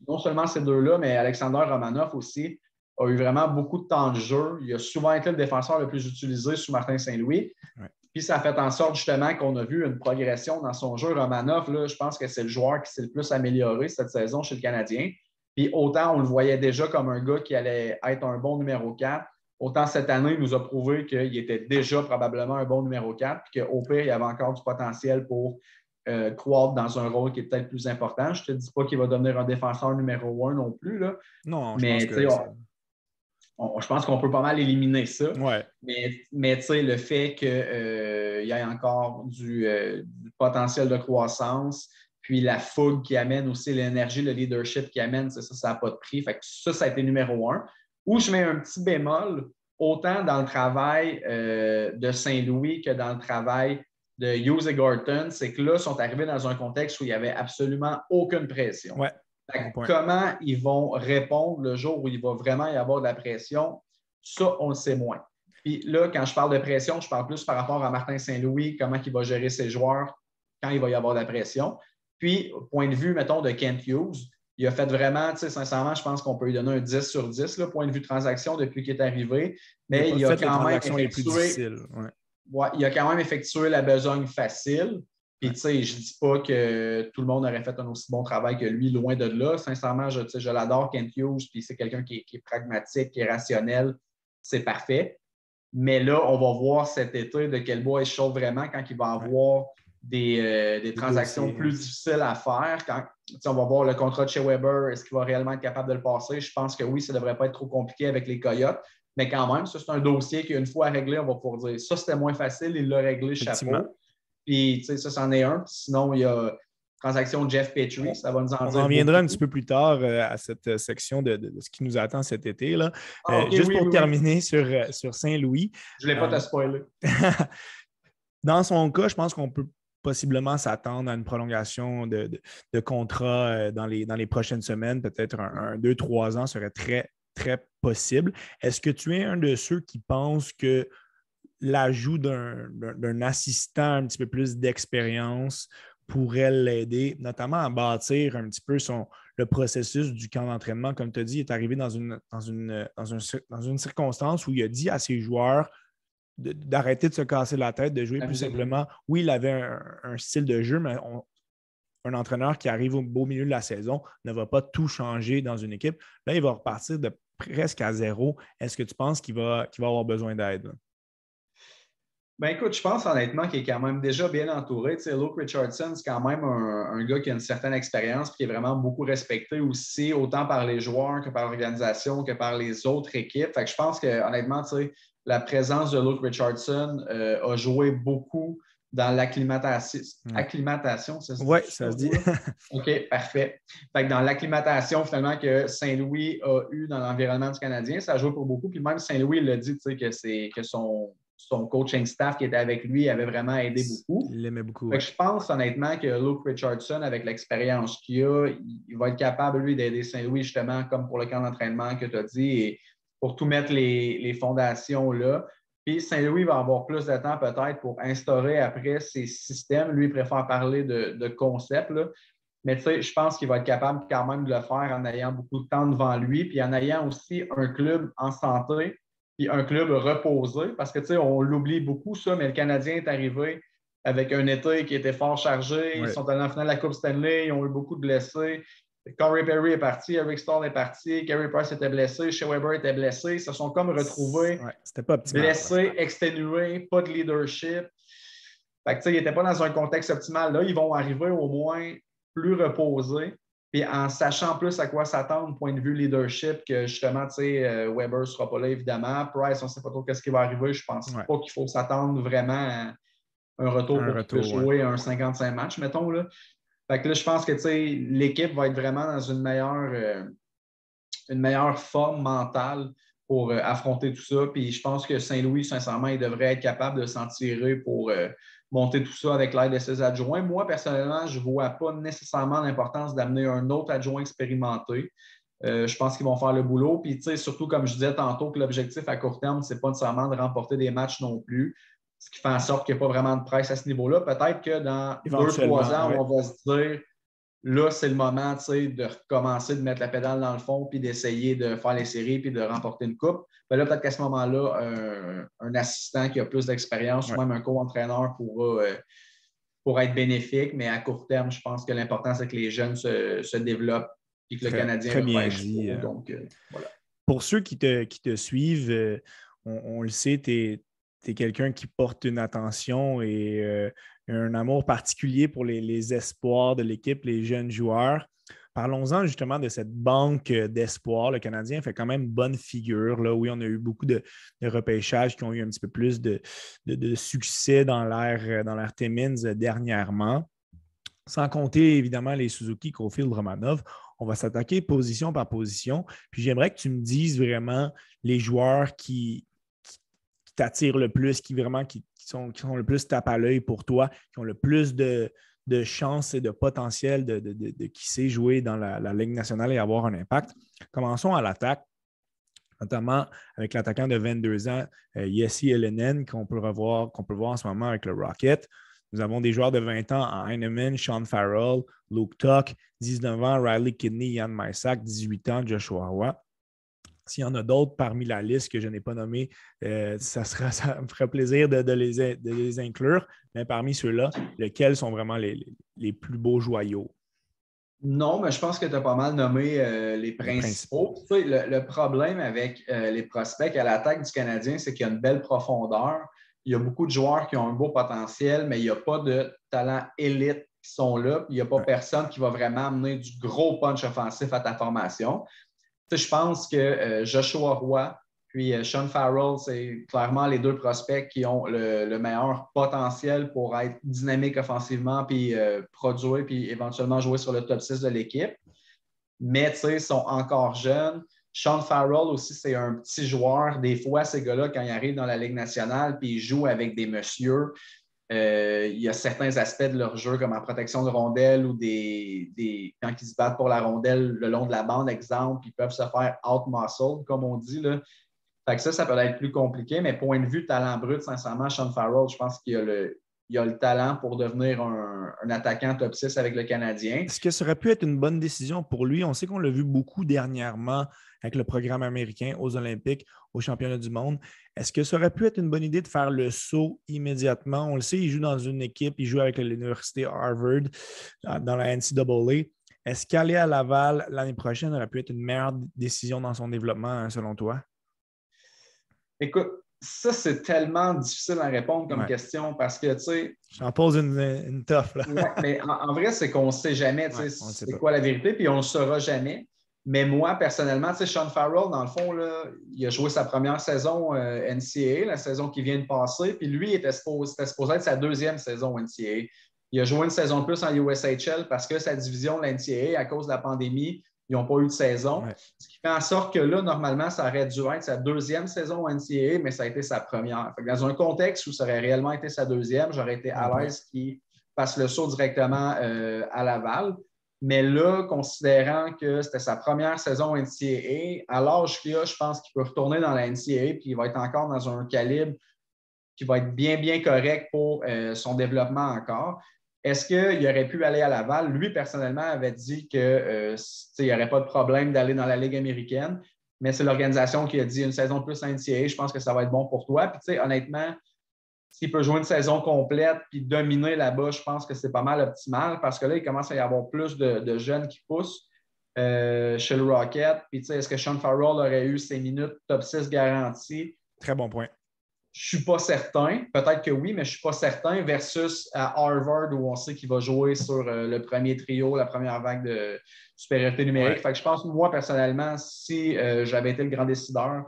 non seulement ces deux-là, mais Alexander Romanov aussi a eu vraiment beaucoup de temps de jeu. Il a souvent été le défenseur le plus utilisé sous Martin Saint-Louis. Puis ça a fait en sorte justement qu'on a vu une progression dans son jeu. Romanov, là, je pense que c'est le joueur qui s'est le plus amélioré cette saison chez le Canadien. Puis autant on le voyait déjà comme un gars qui allait être un bon numéro 4, autant cette année, il nous a prouvé qu'il était déjà probablement un bon numéro 4, puis qu'au pire, il y avait encore du potentiel pour euh, croître dans un rôle qui est peut-être plus important. Je ne te dis pas qu'il va devenir un défenseur numéro un non plus. Là. Non, je mais pense que je pense qu'on peut pas mal éliminer ça. Ouais. Mais, mais le fait qu'il euh, y ait encore du, du, potentiel de croissance, puis la fougue qui amène aussi l'énergie, le leadership qui amène, ça, ça n'a pas de prix. Fait que ça, ça a été numéro un. Où je mets un petit bémol, autant dans le travail euh, de Saint-Louis que dans le travail de Hughes et Gorton, c'est que là, ils sont arrivés dans un contexte où il n'y avait absolument aucune pression. Comment ils vont répondre le jour où il va vraiment y avoir de la pression, ça, on le sait moins. Puis là, quand je parle de pression, je parle plus par rapport à Martin Saint-Louis, comment il va gérer ses joueurs quand il va y avoir de la pression. Puis, point de vue, mettons, de Kent Hughes, il a fait vraiment, tu sais, sincèrement, je pense qu'on peut lui donner un 10 sur 10, le point de vue transaction depuis qu'il est arrivé. Mais il, a, quand même effectué, il a quand même effectué la besogne facile. Puis, tu sais, je ne dis pas que tout le monde aurait fait un aussi bon travail que lui, loin de là. Sincèrement, je, je l'adore, Kent Hughes, puis c'est quelqu'un qui, qui, est pragmatique, qui est rationnel. C'est parfait. Mais là, on va voir cet été de quel bois il chauffe vraiment quand il va avoir euh, des, transactions plus difficiles à faire. Quand on va voir le contrat de chez Weber, est-ce qu'il va réellement être capable de le passer? Je pense que oui, ça ne devrait pas être trop compliqué avec les Coyotes. Mais quand même, ça, c'est un dossier qu'une fois réglé, on va pouvoir dire ça, c'était moins facile, il l'a réglé, chapeau. Puis, ça, c'en est un. sinon, il y a transaction de Jeff Petrie, ça va nous en on dire. On reviendra un petit peu plus tard euh, à cette euh, section de, ce qui nous attend cet été. Là. Ah, juste pour terminer Sur, sur Saint-Louis. Je ne l'ai pas te spoiler. Dans son cas, je pense qu'on peut possiblement s'attendre à une prolongation de, contrat euh, dans les, dans les prochaines semaines, peut-être un, deux, trois ans serait très, très possible. Est-ce que tu es un de ceux qui pensent que l'ajout d'un assistant un petit peu plus d'expérience pourrait l'aider, notamment à bâtir un petit peu son, le processus du camp d'entraînement. Comme tu as dit, il est arrivé dans une, dans, une, dans, dans une circonstance où il a dit à ses joueurs d'arrêter de, se casser la tête, de jouer plus simplement. Oui, il avait un, style de jeu, mais un entraîneur qui arrive au beau milieu de la saison ne va pas tout changer dans une équipe. Là, il va repartir de presque à zéro. Est-ce que tu penses qu'il va, va avoir besoin d'aide? Ben écoute, je pense honnêtement qu'il est quand même déjà bien entouré. Tu sais, Luke Richardson, c'est quand même un, gars qui a une certaine expérience et qui est vraiment beaucoup respecté aussi, autant par les joueurs que par l'organisation, que par les autres équipes. Fait que je pense que honnêtement, tu sais, la présence de Luke Richardson euh, a joué beaucoup dans l'acclimatation. Acclimatation, ça se dit? Oui, ça se dit. OK, parfait. Fait que dans l'acclimatation, finalement, que Saint-Louis a eu dans l'environnement du Canadien, ça a joué pour beaucoup. Puis même Saint-Louis l'a dit, que, c'est, que son, son coaching staff qui était avec lui avait vraiment aidé beaucoup. Il l'aimait beaucoup. Je pense honnêtement que Luke Richardson, avec l'expérience qu'il a, il va être capable, lui, d'aider Saint-Louis, justement, comme pour le camp d'entraînement que tu as dit. Et pour tout mettre les, fondations là. Puis Saint-Louis va avoir plus de temps peut-être pour instaurer après ses systèmes. Lui, il préfère parler de, de concepts. Mais tu sais, je pense qu'il va être capable quand même de le faire en ayant beaucoup de temps devant lui, puis en ayant aussi un club en santé, puis un club reposé. Parce que tu sais, on l'oublie beaucoup, ça, mais le Canadien est arrivé avec un été qui était fort chargé. Ils sont allés en finale de la Coupe Stanley, ils ont eu beaucoup de blessés. Corey Perry est parti, Eric Stall est parti, Carey Price était blessé, Shea Weber était blessé. Ils se sont comme retrouvés blessés, exténués, pas de leadership. Fait que, ils n'étaient pas dans un contexte optimal. Là, ils vont arriver au moins plus reposés, puis en sachant plus à quoi s'attendre, point de vue leadership, que justement, tu sais, euh, Weber ne sera pas là, évidemment. Price, on ne sait pas trop ce qui va arriver. Je pense pas qu'il faut s'attendre vraiment à un retour pour jouer un 55 matchs, mettons. Là. Fait que là, je pense que l'équipe va être vraiment dans une meilleure, euh, une meilleure forme mentale pour euh, affronter tout ça. Puis je pense que Saint-Louis, sincèrement, il devrait être capable de s'en tirer pour euh, monter tout ça avec l'aide de ses adjoints. Moi, personnellement, je ne vois pas nécessairement l'importance d'amener un autre adjoint expérimenté. je pense qu'ils vont faire le boulot. Puis, surtout, comme je disais tantôt, que l'objectif à court terme, ce n'est pas nécessairement de remporter des matchs non plus ce qui fait en sorte qu'il n'y a pas vraiment de presse à ce niveau-là. Peut-être que dans deux, trois ans, on va se dire là, c'est le moment de recommencer de mettre la pédale dans le fond puis d'essayer de faire les séries puis de remporter une coupe. Ben là, peut-être qu'à ce moment-là, un, assistant qui a plus d'expérience ou même un co-entraîneur pourra, euh, être bénéfique, mais à court terme, je pense que l'important, c'est que les jeunes se, développent et que le Canadien très bien dit. Euh. Donc, euh, Pour ceux qui te, qui te suivent, on, on, le sait, tu es, es quelqu'un qui porte une attention et euh, un amour particulier pour les, espoirs de l'équipe, les jeunes joueurs. Parlons-en justement de cette banque d'espoir. Le Canadien fait quand même bonne figure. Là. Oui, on a eu beaucoup de, repêchages qui ont eu un petit peu plus de, succès dans l'ère dans Timmins dernièrement. Sans compter évidemment les Suzuki, Cofield, Romanov. On va s'attaquer position par position. Puis j'aimerais que tu me dises vraiment les joueurs qui, t'attirent le plus, qui vraiment qui, qui sont le plus tape à l'œil pour toi, qui ont le plus de, de et de potentiel de, qui sait jouer dans la, Ligue nationale et avoir un impact. Commençons à l'attaque, notamment avec l'attaquant de 22 ans, euh, Yessi Elenen, qu'on peut, revoir, qu'on peut voir en ce moment avec le Rocket. Nous avons des joueurs de 20 ans en Heinemann, Sean Farrell, Luke Tuck, 19 ans, Riley Kidney, Yann Mysak, 18 ans, Joshua Roy. S'il y en a d'autres parmi la liste que je n'ai pas nommée, euh, ça, sera, ça me ferait plaisir de, les, inclure. Mais parmi ceux-là, lesquels sont vraiment les, plus beaux joyaux? Non, mais je pense que tu as pas mal nommé euh, les principaux. Le, problème avec euh, les prospects à l'attaque du Canadien, c'est qu'il y a une belle profondeur. Il y a beaucoup de joueurs qui ont un beau potentiel, mais il n'y a pas de talent élite qui sont là. Il n'y a pas personne qui va vraiment amener du gros punch offensif à ta formation je pense que euh, Joshua Roy puis euh, Sean Farrell, c'est clairement les deux prospects qui ont le, meilleur potentiel pour être dynamique offensivement, puis euh, produire, puis éventuellement jouer sur le top 6 de l'équipe. Mais ils sont encore jeunes. Sean Farrell aussi, c'est un petit joueur. Des fois, ces gars-là, quand ils arrivent dans la Ligue nationale, puis ils jouent avec des messieurs, euh, il y a certains aspects de leur jeu, comme en protection de rondelle ou des, quand ils se battent pour la rondelle le long de la bande, exemple, ils peuvent se faire out-muscle, comme on dit. Là. Fait que ça, ça peut être plus compliqué, mais point de vue talent brut, sincèrement, Sean Farrell, je pense qu'il a le, a le talent pour devenir un, un, attaquant top 6 avec le Canadien. Est-ce que ça aurait pu être une bonne décision pour lui? On sait qu'on l'a vu beaucoup dernièrement avec le programme américain aux Olympiques, aux championnats du monde. Est-ce que ça aurait pu être une bonne idée de faire le saut immédiatement? On le sait, il joue dans une équipe, il joue avec l'Université Harvard euh, dans la NCAA. Est-ce qu'aller à Laval l'année prochaine aurait pu être une meilleure décision dans son développement, hein, selon toi? Écoute, ça, c'est tellement difficile à répondre comme question parce que, tu sais. J'en pose une, une toffe, là. mais en, vrai, c'est qu'on ne sait jamais, tu sais, c'est quoi la vérité, puis on ne le saura jamais. Mais moi, personnellement, tu sais, Sean Farrell, dans le fond, là, il a joué sa première saison euh, NCAA, la saison qui vient de passer, puis lui, il était supposé, être sa deuxième saison NCAA. Il a joué une saison de plus en USHL parce que sa division, la NCAA, à cause de la pandémie, ils n'ont pas eu de saison. Ce qui fait en sorte que là, normalement, ça aurait dû être sa deuxième saison NCAA, mais ça a été sa première. dans un contexte où ça aurait réellement été sa deuxième, j'aurais été à l'aise qu'il passe le saut directement euh, à Laval. Mais là, considérant que c'était sa première saison NCAA, à l'âge qu'il a, je pense qu'il peut retourner dans la NCAA puis il va être encore dans un calibre qui va être bien, bien correct pour euh, son développement encore. Est-ce qu'il aurait pu aller à Laval? Lui, personnellement, avait dit qu'il euh, n'y aurait pas de problème d'aller dans la Ligue américaine, mais c'est l'organisation qui a dit une saison plus NCAA, je pense que ça va être bon pour toi. Puis, honnêtement, s'il peut jouer une saison complète puis dominer là-bas, je pense que c'est pas mal optimal parce que là, il commence à y avoir plus de, jeunes qui poussent euh, chez le Rocket. Puis, est-ce que Sean Farrell aurait eu ses minutes top 6 garanties? Très bon point. Je ne suis pas certain. Peut-être que oui, mais je ne suis pas certain versus à Harvard où on sait qu'il va jouer sur euh, le premier trio, la première vague de supériorité numérique. Fait que je pense, moi, personnellement, si euh, j'avais été le grand décideur,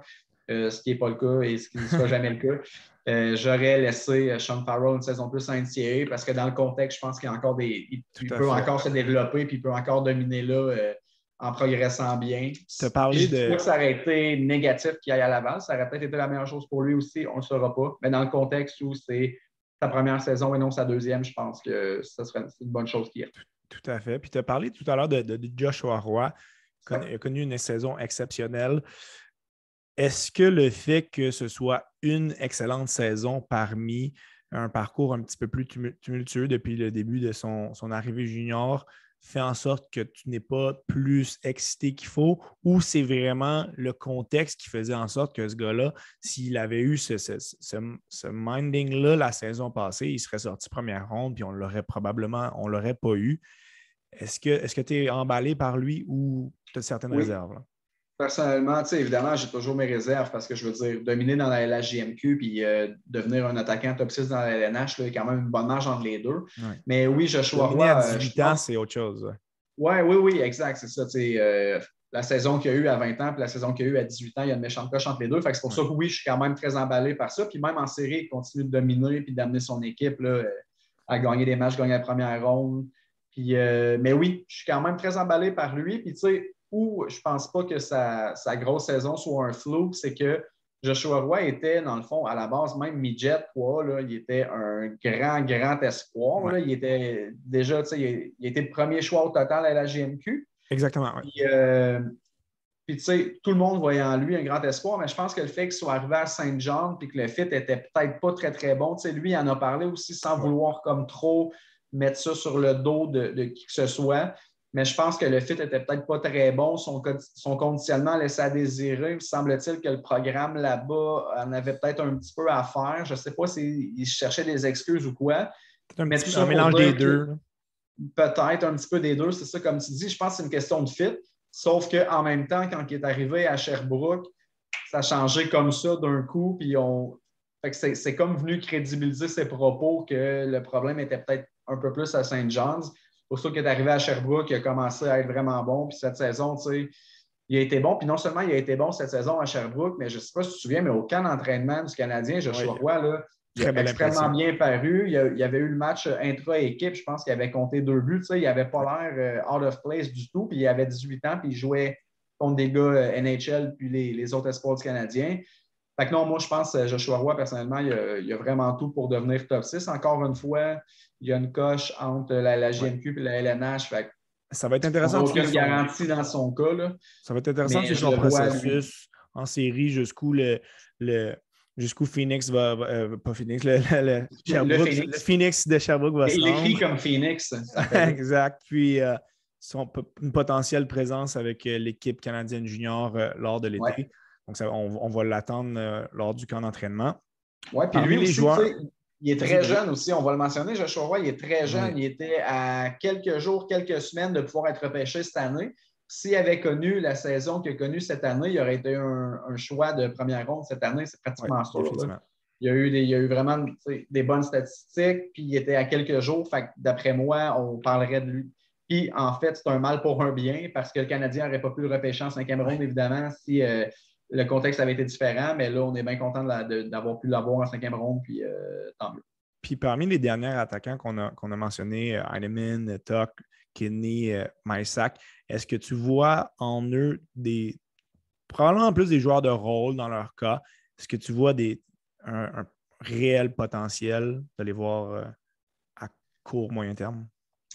ce qui n'est pas le cas et ce qui ne sera jamais le cas, euh, j'aurais laissé euh, Sean Farrell une saison plus en NCAA parce que dans le contexte, je pense qu'il, encore des, il, peut encore se développer puis il peut encore dominer là euh, en progressant bien. Tu parlé de. que ça aurait été négatif qu'il aille à Laval. Ça aurait peut-être été la meilleure chose pour lui aussi, on ne le saura pas. Mais dans le contexte où c'est sa première saison et non sa deuxième, je pense que ce serait une bonne chose qu'il ait. Tout à fait. Puis tu as parlé tout à l'heure de, de Joshua Roy. Il a connu une saison exceptionnelle. Est-ce que le fait que ce soit une excellente saison parmi un parcours un petit peu plus tumultueux depuis le début de son, arrivée junior fait en sorte que tu n'es pas plus excité qu'il faut ou c'est vraiment le contexte qui faisait en sorte que ce gars-là, s'il avait eu ce, minding-là la saison passée, il serait sorti première ronde puis on l'aurait probablement, on l'aurait pas eu. Est-ce que tu es emballé par lui ou tu as certaines réserves? Personnellement, évidemment, j'ai toujours mes réserves parce que je veux dire, dominer dans la LHJMQ puis euh, devenir un attaquant top 6 dans la LNH, il y a quand même une bonne marge entre les deux. Mais oui, Joshua Roy. à 18 ans, c'est autre chose. Ouais, oui, oui, exact. C'est ça. Euh, la saison qu'il y a eu à 20 ans puis la saison qu'il y a eu à 18 ans, il y a une méchante coche entre les deux. Fait c'est pour ça que oui, je suis quand même très emballé par ça. Puis même en série, il continue de dominer puis d'amener son équipe là, à gagner des matchs, gagner la première ronde. Puis, euh, mais oui, je suis quand même très emballé par lui. Puis tu sais, où je ne pense pas que sa, grosse saison soit un flou, c'est que Joshua Roy était, dans le fond, à la base, même midget 3, là, il était un grand, grand espoir. il était déjà, tu sais, il, était le premier choix au total à la GMQ. Exactement. Euh, puis, tu sais, tout le monde voyait en lui un grand espoir, mais je pense que le fait qu'il soit arrivé à Saint-Jean puis que le fit était peut-être pas très, très bon, tu sais, lui, il en a parlé aussi sans vouloir comme trop mettre ça sur le dos de, de qui que ce soit mais je pense que le fit n'était peut-être pas très bon. Son, son conditionnement laissait à désirer. Il semble-t-il que le programme là-bas en avait peut-être un petit peu à faire. Je ne sais pas s'il cherchait des excuses ou quoi. Un, mais un mélange des deux. Peut-être un petit peu des deux, c'est ça, comme tu dis. Je pense que c'est une question de fit. Sauf qu'en même temps, quand il est arrivé à Sherbrooke, ça a changé comme ça d'un coup. Puis on... c'est comme venu crédibiliser ses propos que le problème était peut-être un peu plus à St. John's pour ça qu'il est arrivé à Sherbrooke, il a commencé à être vraiment bon. Puis cette saison, tu sais, il a été bon. Puis non seulement il a été bon cette saison à Sherbrooke, mais je ne sais pas si tu te souviens, mais au camp d'entraînement du Canadien, Joshua oui. Roy, là, il a extrêmement bien paru. Il, y avait eu le match intra-équipe, je pense qu'il avait compté deux buts. Tu sais, il n'avait pas l'air euh, out of place du tout. Puis il avait 18 ans, puis il jouait contre des gars euh, NHL puis les, les autres espoirs du Canadien. Fait que non, moi, je pense que Joshua Roy, personnellement, il a, il a, vraiment tout pour devenir top 6. Encore une fois, il y a une coche entre la, GMQ et la LNH. ça va être intéressant. Il n'y a aucune garantie dans son cas. Là. Ça va être intéressant si son processus en série jusqu'où le, le jusqu'où Phoenix va. Euh, pas Phoenix, le, le, Phoenix. Phoenix. de Sherbrooke va se Il écrit comme Phoenix. exact. Puis euh, son, une potentielle présence avec euh, l'équipe canadienne junior lors de l'été. Donc, ça, on, on, va l'attendre lors du camp d'entraînement. Oui, puis lui, les joueurs. Il est très jeune aussi, on va le mentionner. Joshua Roy, il est très jeune. Il était à quelques jours, quelques semaines de pouvoir être repêché cette année. S'il avait connu la saison qu'il a connue cette année, il aurait été un, choix de première ronde cette année. C'est pratiquement sûr. Il y, a eu des, il a eu vraiment des bonnes statistiques, puis il était à quelques jours. d'après moi, on parlerait de lui. Puis en fait, c'est un mal pour un bien parce que le Canadien n'aurait pas pu le repêcher en cinquième ronde, évidemment, si euh, le contexte avait été différent, mais là, on est bien content d'avoir pu l'avoir en cinquième ronde, puis euh, tant mieux. Puis parmi les derniers attaquants qu'on a, qu'on a mentionnés, euh, Heinemann, Tuck, Kidney, euh, Mysak, est-ce que tu vois en eux des. Probablement en plus des joueurs de rôle dans leur cas, est-ce que tu vois des, un, réel potentiel de les voir à court, moyen terme?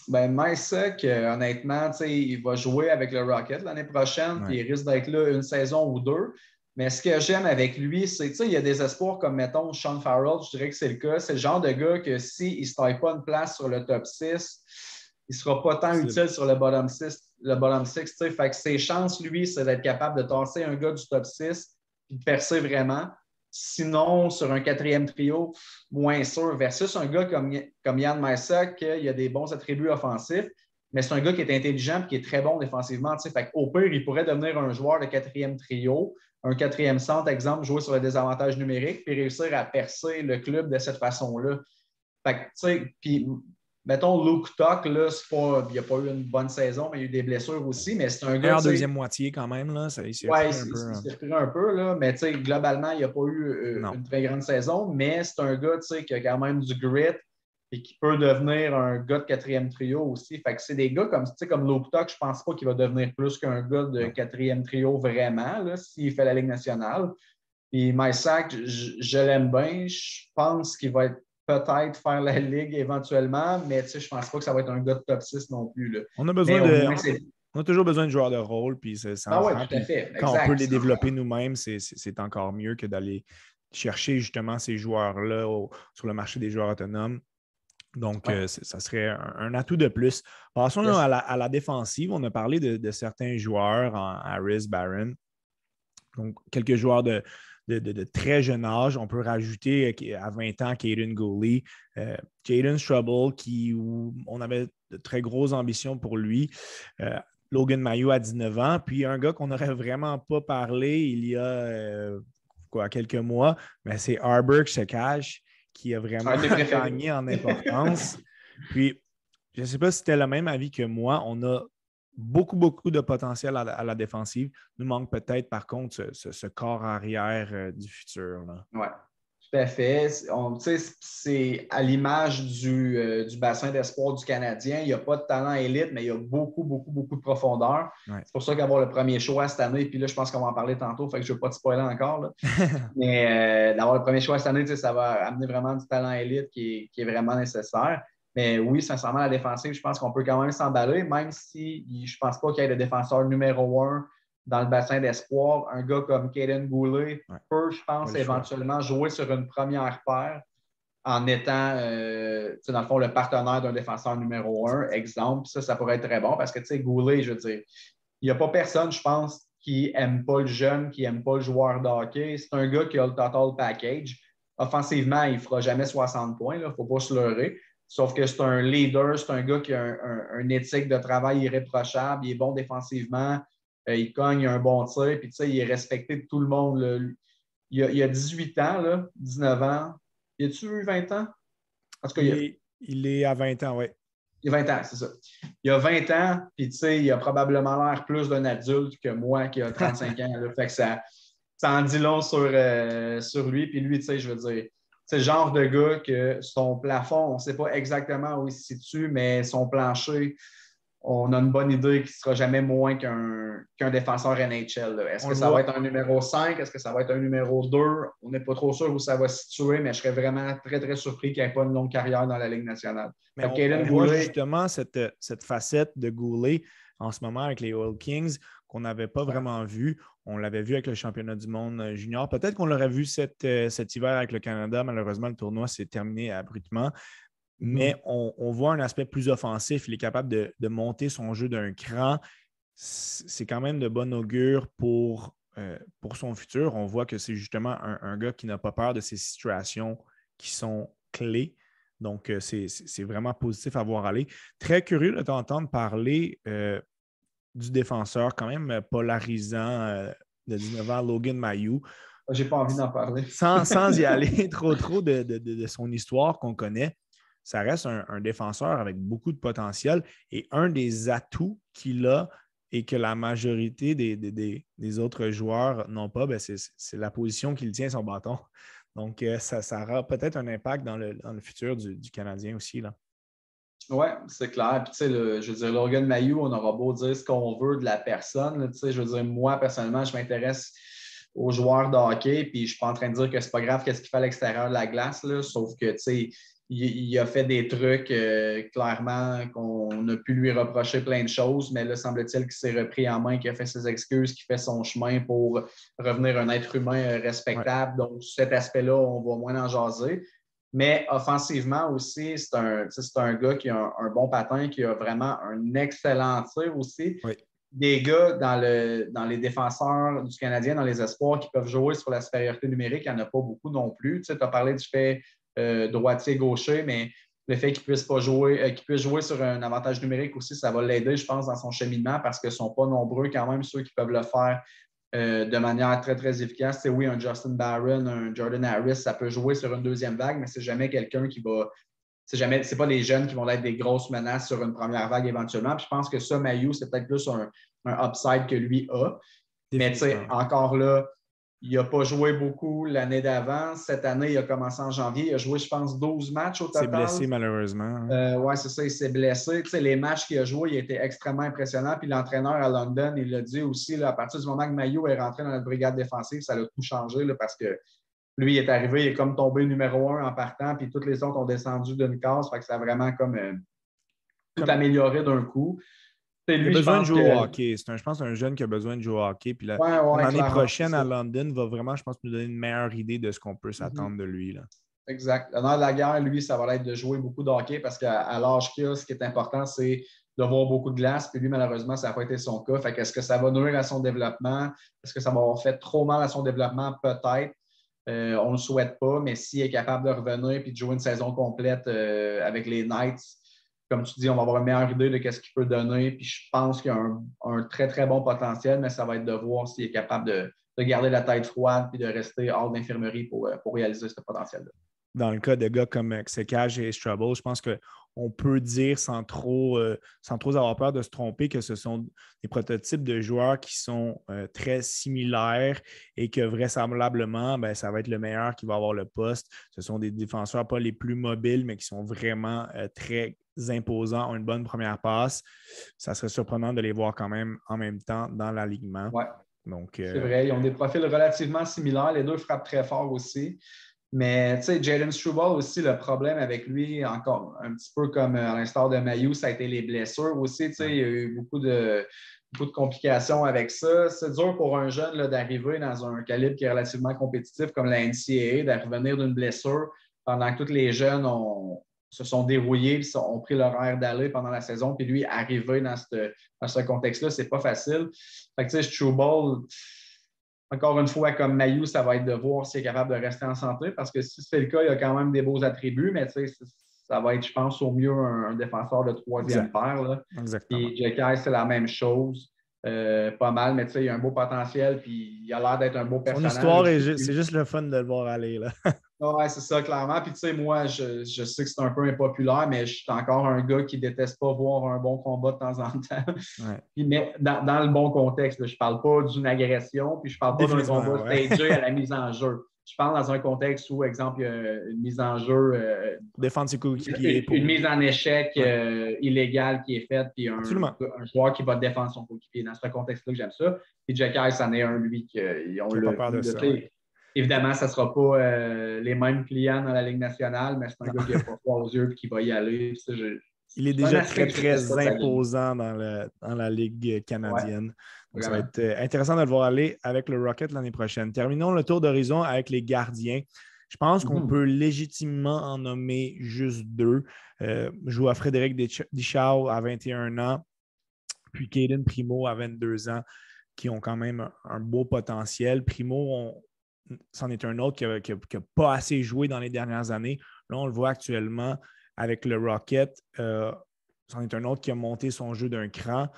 Ben, Mysak, honnêtement, il va jouer avec le Rocket l'année prochaine, puis il risque d'être là une saison ou deux. Mais ce que j'aime avec lui, c'est qu'il y a des espoirs comme, mettons, Sean Farrell, je dirais que c'est le cas. C'est le genre de gars que s'il ne se taille pas une place sur le top 6, il ne sera pas tant utile sur le bottom 6. Le bottom 6 fait que ses chances, lui, c'est d'être capable de tasser un gars du top 6 et de percer vraiment. Sinon, sur un quatrième trio, moins sûr, versus un gars comme, comme Yann Maissa, qui a des bons attributs offensifs, mais c'est un gars qui est intelligent et qui est très bon défensivement. Fait Au pire, il pourrait devenir un joueur de quatrième trio, un quatrième centre, exemple, jouer sur le désavantage numérique, puis réussir à percer le club de cette façon-là. Puis mettons, Luke Tuck, là, pas, il n'a pas eu une bonne saison, mais il a eu des blessures aussi. Mais c'est un gars. En deuxième moitié, quand même, là. Ça, il s'est ouais, un peu. Il s'est un peu, là. Mais globalement, il n'a pas eu euh, une très grande saison. Mais c'est un gars qui a quand même du grit et qui peut devenir un gars de quatrième trio aussi. Fait que c'est des gars comme, comme Luke Tuck, je pense pas qu'il va devenir plus qu'un gars de quatrième trio vraiment, s'il fait la Ligue nationale. Puis Mysack, je, je l'aime bien. Je pense qu'il va être peut-être faire la ligue éventuellement, mais je ne pense pas que ça va être un gars de top 6 non plus. On a besoin de. On a toujours besoin de joueurs de rôle, puis c'est ah ouais, tout à fait. Quand on peut les développer nous-mêmes, c'est encore mieux que d'aller chercher justement ces joueurs-là sur le marché des joueurs autonomes. Donc, euh, ça serait un, atout de plus. Passons à, la, défensive. On a parlé de, certains joueurs en Harris, Barron. Donc, quelques joueurs de, de, très jeune âge. On peut rajouter euh, à 20 ans Caden Gooley, euh, Caden Trouble, qui on avait de très grosses ambitions pour lui. Euh, Logan Mayo à 19 ans. Puis un gars qu'on n'aurait vraiment pas parlé il y a euh, quoi, quelques mois, mais c'est Arberg Sekage qui a vraiment gagné en importance. Puis je ne sais pas si c'était le même avis que moi. On a beaucoup, beaucoup de potentiel à, la défensive. Nous manque peut-être, par contre, ce, corps arrière euh, du futur. Oui, tout à fait. C'est à l'image du, euh, du, bassin d'espoir du Canadien. Il n'y a pas de talent élite, mais il y a beaucoup, beaucoup, beaucoup de profondeur. C'est pour ça qu'avoir le premier choix cette année, puis là, je pense qu'on va en parler tantôt, fait que je ne veux pas te spoiler encore. mais euh, d'avoir le premier choix cette année, ça va amener vraiment du talent élite qui est vraiment nécessaire. Mais oui, sincèrement, la défensive, je pense qu'on peut quand même s'emballer, même si je ne pense pas qu'il y ait le défenseur numéro un dans le bassin d'espoir. Un gars comme Kaden Goulet peut, je pense, éventuellement jouer sur une première paire en étant, euh, dans le fond, le partenaire d'un défenseur numéro un. Exemple, ça, ça pourrait être très bon parce que, tu sais, Goulet, je veux dire, il n'y a pas personne, je pense, qui n'aime pas le jeune, qui n'aime pas le joueur de hockey. C'est un gars qui a le total package. Offensivement, il ne fera jamais 60 points, il ne faut pas se leurrer. Sauf que c'est un leader, c'est un gars qui a un, une éthique de travail irréprochable, il est bon défensivement, euh, il cogne, il a un bon tir, puis il est respecté de tout le monde. Il, a, a, 18 ans, là, 19 ans. Y a-tu eu 20 ans? il, est, à 20 ans, oui. Il a 20 ans, c'est ça. Il a 20 ans, puis il a probablement l'air plus d'un adulte que moi qui a 35 ans. Fait que ça, ça en dit long sur, euh, sur lui. Puis lui, tu sais, je veux dire, c'est le genre de gars que son plafond, on ne sait pas exactement où il se situe, mais son plancher, on a une bonne idée qu'il ne sera jamais moins qu'un défenseur NHL. Est-ce que ça va être un numéro 5? Est-ce que ça va être un numéro 2? On n'est pas trop sûr où ça va se situer, mais je serais vraiment très, très surpris qu'il n'y ait pas une longue carrière dans la Ligue nationale. Mais on, voit justement cette, cette facette de Goulet en ce moment avec les Oil Kings qu'on n'avait pas vraiment vu. On l'avait vu avec le championnat du monde euh, junior. Peut-être qu'on l'aurait vu euh, cet, hiver avec le Canada. Malheureusement, le tournoi s'est terminé abruptement. Mais mm-hmm. on, voit un aspect plus offensif. Il est capable de, monter son jeu d'un cran. C'est quand même de bon augure pour, euh, pour son futur. On voit que c'est justement un, gars qui n'a pas peur de ces situations qui sont clés. Donc, c'est vraiment positif à voir aller. Très curieux de t'entendre parler du défenseur quand même polarisant euh, de 19 ans, Logan Mayou. J'ai pas envie d'en parler. sans, y aller trop trop de, son histoire qu'on connaît, ça reste un, défenseur avec beaucoup de potentiel et un des atouts qu'il a et que la majorité des, autres joueurs n'ont pas, ben, c'est la position qu'il tient son bâton. Donc, euh, ça, ça aura peut-être un impact dans le, futur du, du Canadien aussi. Là. Oui, c'est clair. Puis, tu sais, je veux dire, Logan Mayou, on aura beau dire ce qu'on veut de la personne. Tu sais, je veux dire, moi, personnellement, je m'intéresse aux joueurs de hockey, puis je ne suis pas en train de dire que c'est pas grave qu'est-ce qu'il fait à l'extérieur de la glace, là, sauf que, tu sais, il, a fait des trucs euh, clairement qu'on a pu lui reprocher plein de choses, mais là, semble-t-il qu'il s'est repris en main, qu'il a fait ses excuses, qu'il fait son chemin pour revenir un être humain euh, respectable. Donc, cet aspect-là, on va moins en jaser. Mais offensivement aussi, c'est un, un gars qui a un, bon patin, qui a vraiment un excellent tir aussi. Des gars dans, le, dans les défenseurs du Canadien, dans les espoirs, qui peuvent jouer sur la supériorité numérique, il n'y en a pas beaucoup non plus. Tu sais, as parlé du fait euh, droitier-gaucher, mais le fait qu'il puisse pas jouer, euh, qu'il puisse jouer sur un avantage numérique aussi, ça va l'aider, je pense, dans son cheminement parce qu'ils ne sont pas nombreux quand même ceux qui peuvent le faire euh, de manière très, très efficace. C'est oui, un Justin Barron, un Jordan Harris, ça peut jouer sur une deuxième vague, mais c'est jamais quelqu'un qui va. C'est jamais, c'est pas les jeunes qui vont être des grosses menaces sur une première vague éventuellement. Puis je pense que ça, Mayu, c'est peut-être plus un, un, upside que lui a. Mais tu sais, encore là, il n'a pas joué beaucoup l'année d'avant. Cette année, il a commencé en janvier. Il a joué, je pense, 12 matchs au total. Il s'est blessé, malheureusement. Euh, oui, c'est ça, il s'est blessé. Tu sais, les matchs qu'il a joués, il était extrêmement impressionnant. Puis l'entraîneur à London, il l'a dit aussi, à partir du moment que Mayo est rentré dans la brigade défensive, ça a tout changé parce que lui, il est arrivé, il est comme tombé numéro un en partant, puis toutes les autres ont descendu d'une case. Fait que ça a vraiment comme euh, tout amélioré d'un coup il a besoin de jouer au hockey. je pense un jeune qui a besoin de jouer au hockey. Puis l'année prochaine à London va vraiment, je pense, nous donner une meilleure idée de ce qu'on peut s'attendre mhm. de lui. Là. Exact. L'honneur de la guerre, lui, ça va être de jouer beaucoup de hockey parce qu'à l'âge qu'il a, ce qui est important, c'est de voir beaucoup de glace. Puis lui, malheureusement, ça n'a pas été son cas. Fait est-ce que ça va nuire à son développement? Est-ce que ça va avoir fait trop mal à son développement? Peut-être. Euh, on ne le souhaite pas, mais s'il est capable de revenir et de jouer une saison complète euh, avec les Knights, comme tu dis, on va avoir une meilleure idée de ce qu'il peut donner. Puis je pense qu'il a un, très, très bon potentiel, mais ça va être de voir s'il est capable de, garder la tête froide et de rester hors d'infirmerie pour, euh, pour réaliser ce potentiel-là. Dans le cas de gars comme Xekage et Strubble, je pense que on peut dire sans trop, euh, sans trop avoir peur de se tromper que ce sont des prototypes de joueurs qui sont euh, très similaires et que vraisemblablement, ben, ça va être le meilleur qui va avoir le poste. Ce sont des défenseurs pas les plus mobiles, mais qui sont vraiment euh, très imposants, ont une bonne première passe. Ça serait surprenant de les voir quand même en même temps dans l'alignement. Ouais. C'est vrai, ils ont des profils relativement similaires. Les deux frappent très fort aussi. Mais tu sais, Jaden Struble aussi, le problème avec lui, encore un petit peu comme euh, à l'instar de Mayu, ça a été les blessures aussi. Tu sais, il y a eu beaucoup de, beaucoup de complications avec ça. C'est dur pour un jeune d'arriver dans un calibre qui est relativement compétitif comme la NCAA, de revenir d'une blessure pendant que tous les jeunes se sont dérouillés et ont pris leur air d'aller pendant la saison. Puis lui, arriver dans, dans ce contexte-là, c'est pas facile. Fait que tu sais, Struble, encore une fois, comme Mayu, ça va être de voir s'il est capable de rester en santé, parce que si c'est le cas, il a quand même des beaux attributs, mais ça va être, je pense, au mieux un, défenseur de troisième paire. Exactement. Et Jekai, c'est la même chose. Euh, pas mal, mais tu sais, il a un beau potentiel, puis il a l'air d'être un beau personnage. Son histoire, c'est juste le fun de le voir aller. Là. Oui, c'est ça, clairement. Puis, tu sais, moi, je, sais que c'est un peu impopulaire, mais je suis encore un gars qui déteste pas voir un bon combat de temps en temps. mais dans, le bon contexte, je parle pas d'une agression, puis je ne parle pas d'un combat stagé à la mise en jeu. Je parle dans un contexte où, exemple, il y a une mise en jeu. Euh, Défendre ses coéquipiers. Une, mise en échec euh, illégale qui est faite, puis un, un, joueur qui va défendre son coéquipier. Dans ce contexte-là, que j'aime ça. Puis Jack c'en est un, lui, qui ont le. Pas peur de ça, Évidemment, ça ne sera pas euh, les mêmes clients dans la Ligue nationale, mais c'est un gars qui n'a pas froid aux yeux et qui va y aller. il est déjà très, très imposant dans, la Ligue canadienne. ça va être euh, intéressant de le voir aller avec le Rocket l'année prochaine. Terminons le tour d'horizon avec les gardiens. Je pense qu'on mhm. peut légitimement en nommer juste deux. Euh, je vois Frédéric Dichau à 21 ans, puis Caden Primo à 22 ans, qui ont quand même un beau potentiel. Primo, on, c'en est un autre qui n'a pas assez joué dans les dernières années. Là, on le voit actuellement avec le Rocket. Euh, c'en est un autre qui a monté son jeu d'un cran.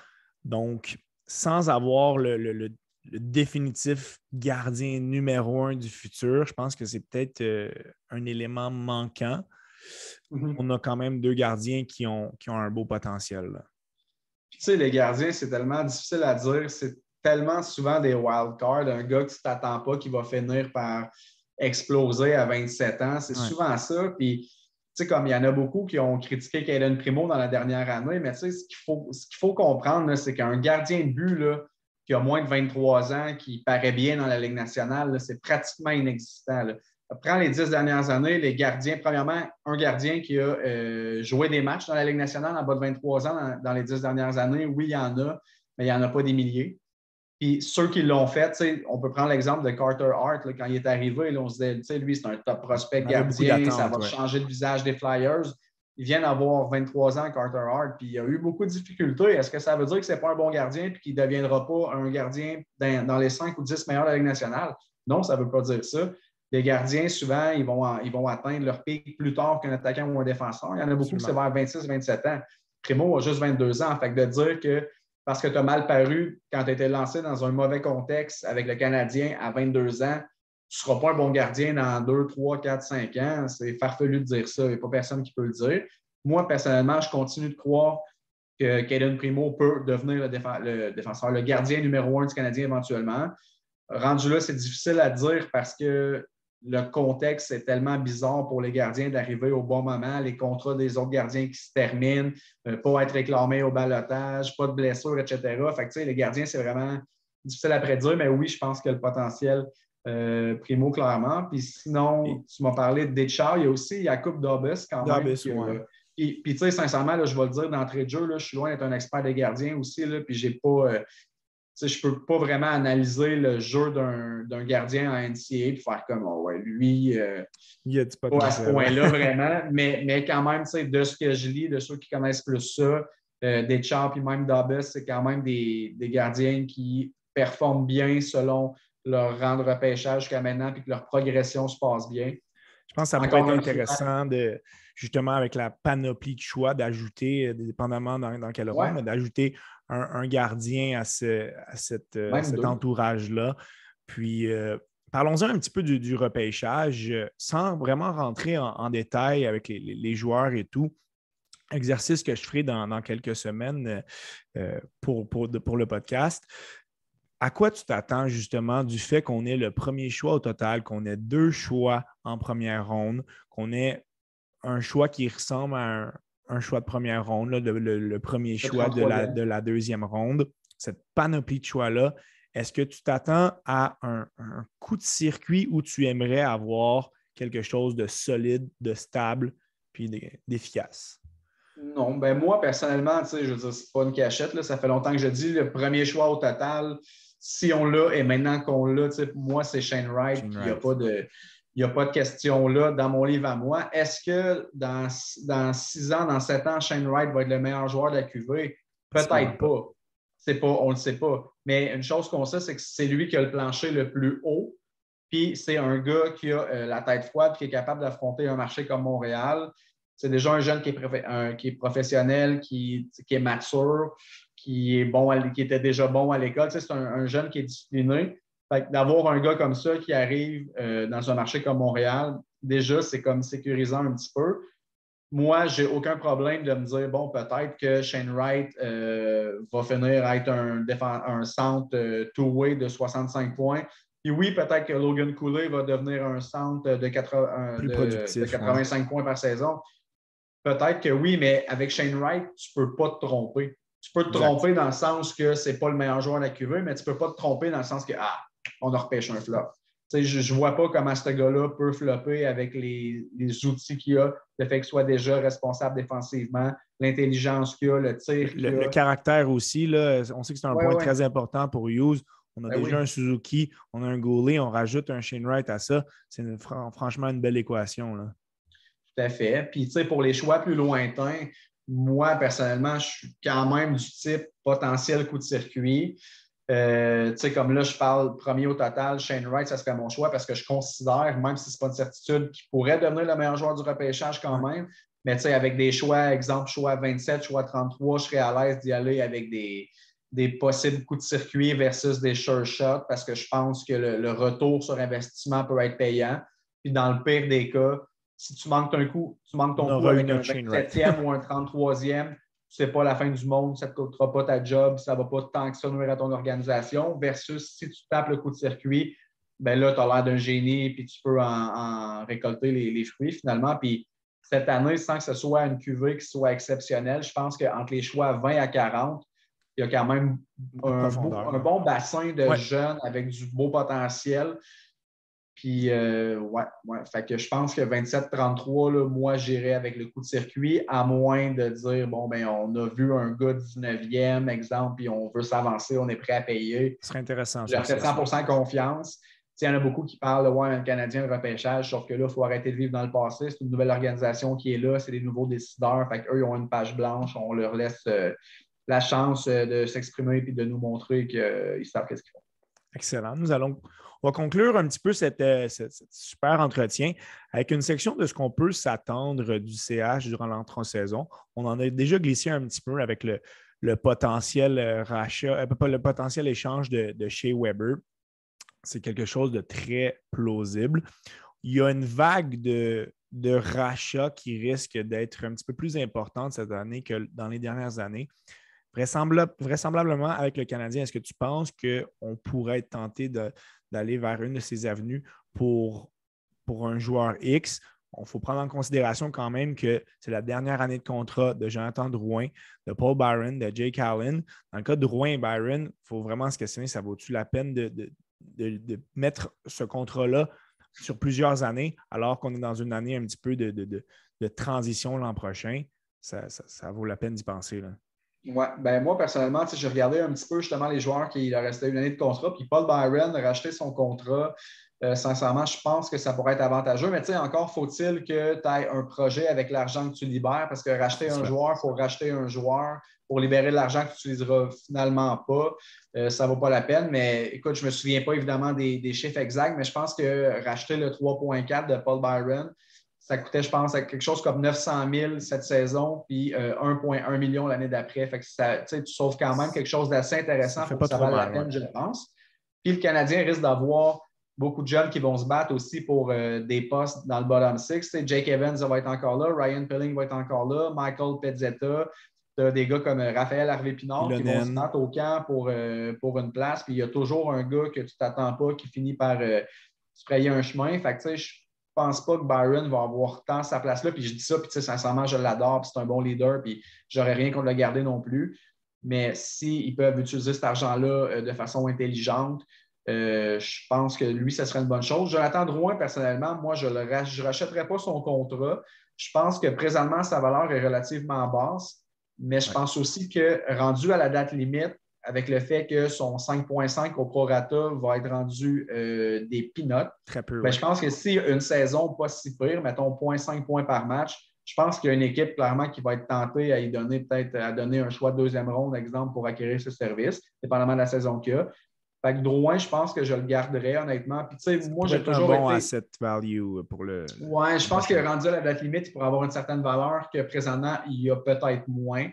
Donc, sans avoir le, définitif gardien numéro un du futur, je pense que c'est peut-être euh, un élément manquant. Mm-hmm. On a quand même deux gardiens qui ont, qui ont un beau potentiel. Tu sais, les gardiens, c'est tellement difficile à dire. C'est tellement souvent des wildcards, un gars que tu ne t'attends pas qui va finir par exploser à 27 ans. C'est souvent ça. Puis, tu sais, comme il y en a beaucoup qui ont critiqué Caden Primo dans la dernière année, mais tu sais, ce qu'il faut, faut comprendre, c'est qu'un gardien de but là, qui a moins de 23 ans, qui paraît bien dans la Ligue nationale, c'est pratiquement inexistant. Prends les dix dernières années, les gardiens, premièrement, un gardien qui a euh, joué des matchs dans la Ligue nationale en bas de 23 ans dans, dans les dix dernières années, oui, il y en a, mais il n'y en a pas des milliers. Puis ceux qui l'ont fait, on peut prendre l'exemple de Carter Hart, quand il est arrivé, là, on se disait, lui, c'est un top prospect gardien, ça va changer le visage des Flyers. Il vient d'avoir 23 ans, Carter Hart, puis il a eu beaucoup de difficultés. Est-ce que ça veut dire que ce n'est pas un bon gardien et qu'il ne deviendra pas un gardien dans, les 5 ou 10 meilleurs de la Ligue nationale? Non, ça ne veut pas dire ça. Les gardiens, souvent, ils vont, ils vont atteindre leur pic plus tard qu'un attaquant ou un défenseur. Il y en a beaucoup qui c'est vers 26-27 ans. Primo a juste 22 ans. Fait que de dire que parce que tu as mal paru quand tu été lancé dans un mauvais contexte avec le Canadien à 22 ans, tu ne seras pas un bon gardien dans 2, 3, 4, 5 ans. C'est farfelu de dire ça. Il n'y a pas personne qui peut le dire. Moi, personnellement, je continue de croire que Caden Primo peut devenir le, défenseur, le gardien numéro un du Canadien éventuellement. Rendu là, c'est difficile à dire parce que le contexte est tellement bizarre pour les gardiens d'arriver au bon moment, les contrats des autres gardiens qui se terminent, euh, pas être réclamés au balotage, pas de blessures, etc. Fait que, les gardiens, c'est vraiment difficile à prédire, mais oui, je pense que le potentiel euh, primo, clairement. Puis sinon, tu m'as parlé de Deschamps, il y a aussi Jacob Dobus quand même. Puis, tu sais, sincèrement, je vais le dire d'entrée de jeu, là, je suis loin d'être un expert des gardiens aussi, là, puis j'ai pas. Euh, je ne peux pas vraiment analyser le jeu d'un gardien en NCA et faire comme oh ouais, lui, euh, il a pas à ce point-là vraiment, mais, mais quand même, de ce que je lis, de ceux qui connaissent plus ça, euh, des Champs et même Dobbs, c'est quand même des, des, gardiens qui performent bien selon leur rang de repêchage jusqu'à maintenant et que leur progression se passe bien. Je pense que ça pourrait être intéressant de, justement, avec la panoplie de choix, d'ajouter, dépendamment dans, quel rôle, mais d'ajouter un, gardien à, cet entourage-là. Puis, Parlons-en un petit peu du, repêchage, euh, sans vraiment rentrer en, détail avec les, joueurs et tout. Exercice que je ferai dans, quelques semaines euh, euh, pour, pour, le podcast. À quoi tu t'attends justement du fait qu'on ait le premier choix au total, qu'on ait deux choix en première ronde, qu'on ait un choix qui ressemble à un, choix de première ronde, le, premier choix de la, de la deuxième ronde, cette panoplie de choix-là, est-ce que tu t'attends à un, coup de circuit où tu aimerais avoir quelque chose de solide, de stable, puis d'efficace? Non, ben moi, personnellement, tu sais, je veux dire, c'est pas une cachette. Ça fait longtemps que je dis le premier choix au total, si on l'a et maintenant qu'on l'a, moi, c'est Shane Wright. Il n'y a pas de. Il a pas de question là dans mon livre à moi. Est-ce que dans, dans six ans, dans sept ans, Shane Wright va être le meilleur joueur de la QV? Peut-être pas pas, on ne le sait pas. Mais une chose qu'on sait, c'est que c'est lui qui a le plancher le plus haut. Puis c'est un gars qui a euh, la tête froide, qui est capable d'affronter un marché comme Montréal. C'est déjà un jeune qui est, qui est professionnel, qui, qui, est mature, qui, est bon qui était déjà bon à l'école. c'est un, jeune qui est discipliné. D'avoir un gars comme ça qui arrive euh, dans un marché comme Montréal, déjà, c'est comme sécurisant un petit peu moi, j'ai aucun problème de me dire, bon, peut-être que Shane Wright euh, va finir à être un, un centre euh, two-way de 65 points. Et oui, peut-être que Logan Cooley va devenir un centre de, 85 points par saison. Peut-être que oui, mais avec Shane Wright, tu ne peux pas te tromper. Tu peux te tromper dans le sens que ce n'est pas le meilleur joueur de la QV, mais tu ne peux pas te tromper dans le sens que, ah, on a repêché un flop je ne vois pas comment ce gars-là peut flopper avec les, outils qu'il a, le fait qu'il soit déjà responsable défensivement, l'intelligence qu'il a, le tir. Le, le, caractère aussi, là, on sait que c'est un point très important pour Hughes. On a ben déjà un Suzuki, on a un Goulet, on rajoute un Shane Wright à ça. C'est franchement une belle équation. Là. Tout à fait. Puis, pour les choix plus lointains, moi, personnellement, je suis quand même du type potentiel coup de circuit. Euh, tu sais, comme là, je parle premier au total, Shane Wright, ça serait mon choix parce que je considère, même si ce n'est pas une certitude, qu'il pourrait devenir le meilleur joueur du repêchage quand même. Mais tu sais, avec des choix, exemple, choix 27, choix 33, je serais à l'aise d'y aller avec des, des possibles coups de circuit versus des sure shots parce que je pense que le, retour sur investissement peut être payant. Puis dans le pire des cas, si tu manques un coup, tu manques ton coup avec un 27e ou un 33e, c'est pas la fin du monde, ça ne te coûtera pas ta job, ça ne va pas tant que ça nuire à ton organisation, versus si tu tapes le coup de circuit, ben là, tu as l'air d'un génie puis tu peux en, récolter les, fruits finalement. Puis cette année, sans que ce soit une cuvée qui soit exceptionnelle, je pense qu'entre les choix 20 à 40, il y a quand même un, bon bassin de jeunes avec du beau potentiel. Puis, euh, ouais, ouais. Fait que je pense que 27-33, moi, j'irais avec le coup de circuit, à moins de dire, bon, ben on a vu un gars 19e, exemple, puis on veut s'avancer, on est prêt à payer. Ce serait intéressant. J'ai 100% confiance. Il y en a beaucoup qui parlent de ouais, un Canadien, le repêchage, sauf que là, il faut arrêter de vivre dans le passé. C'est une nouvelle organisation qui est là, c'est des nouveaux décideurs. Fait qu'eux, ils ont une page blanche, on leur laisse euh, la chance euh, de s'exprimer et de nous montrer qu'ils savent ce qu'ils font. Excellent. Nous allons on va conclure un petit peu euh, ce super entretien avec une section de ce qu'on peut s'attendre du CH durant l'entre-saison. On en a déjà glissé un petit peu avec le, potentiel euh, rachat, euh, le potentiel échange de, chez Weber. C'est quelque chose de très plausible. Il y a une vague de, de rachats qui risque d'être un petit peu plus importante cette année que dans les dernières années. vraisemblablement, avec le Canadien, est-ce que tu penses qu'on pourrait être tenté de, d'aller vers une de ces avenues pour, un joueur X. Il faut prendre en considération quand même que c'est la dernière année de contrat de Jonathan Drouin, de Paul Byron, de Jake Allen. Dans le cas de Drouin et Byron, il faut vraiment se questionner, ça vaut-tu la peine de, de, mettre ce contrat-là sur plusieurs années, alors qu'on est dans une année un petit peu de, transition l'an prochain? Ça, vaut la peine d'y penser. Ouais, ben moi, personnellement, j'ai regardé un petit peu justement les joueurs qui leur restaient une année de contrat. Puis Paul Byron a racheté son contrat Euh, sincèrement, je pense que ça pourrait être avantageux. Mais tu sais, encore faut-il que tu aies un projet avec l'argent que tu libères, parce que racheter un joueur, il faut racheter un joueur pour libérer de l'argent que tu n'utiliseras finalement pas. Euh, ça ne vaut pas la peine. Mais écoute, je ne me souviens pas évidemment des, chiffres exacts, mais je pense que racheter le 3.4 de Paul Byron, ça coûtait, je pense, quelque chose comme 900 000 cette saison, puis 1,1 euh, million l'année d'après. Fait que ça, tu sauves quand même quelque chose d'assez intéressant ça pour que ça vaille la peine, je pense. Puis le Canadien risque d'avoir beaucoup de jeunes qui vont se battre aussi pour euh, des postes dans le bottom six. Jake Evans va être encore là, Ryan Pilling va être encore là, Michael Pezzetta. Tu as des gars comme euh, Raphaël Harvey-Pinard qui vont se battre au camp pour, euh, pour une place. Puis il y a toujours un gars que tu ne t'attends pas qui finit par se frayer un chemin. Fait que, je pense pas que Byron va avoir tant sa place là. Puis je dis ça, puis sincèrement, je l'adore, puis c'est un bon leader, puis j'aurais rien contre le garder non plus. Mais s'ils peuvent utiliser cet argent-là de façon intelligente, euh, je pense que lui, ce serait une bonne chose. Jonathan Drouin, personnellement, moi, je ne rachèterais pas son contrat. Je pense que présentement, sa valeur est relativement basse, mais je pense aussi que rendu à la date limite, avec le fait que son 5.5 au prorata va être rendu euh, des peanuts, Très peu, ben, je pense que si une saison pas si pire, mettons 0.5 points par match, je pense qu'il y a une équipe clairement qui va être tentée à y donner peut-être à donner un choix de deuxième ronde, exemple, pour acquérir ce service, dépendamment de la saison qu'il y a. Fait que Drouin, je pense que je le garderais, honnêtement. Puis, tu sais, moi, j'ai toujours. un bon asset value pour le. Ouais, je pense que rendu à la date limite, il pourrait avoir une certaine valeur que présentement, il y a peut-être moins.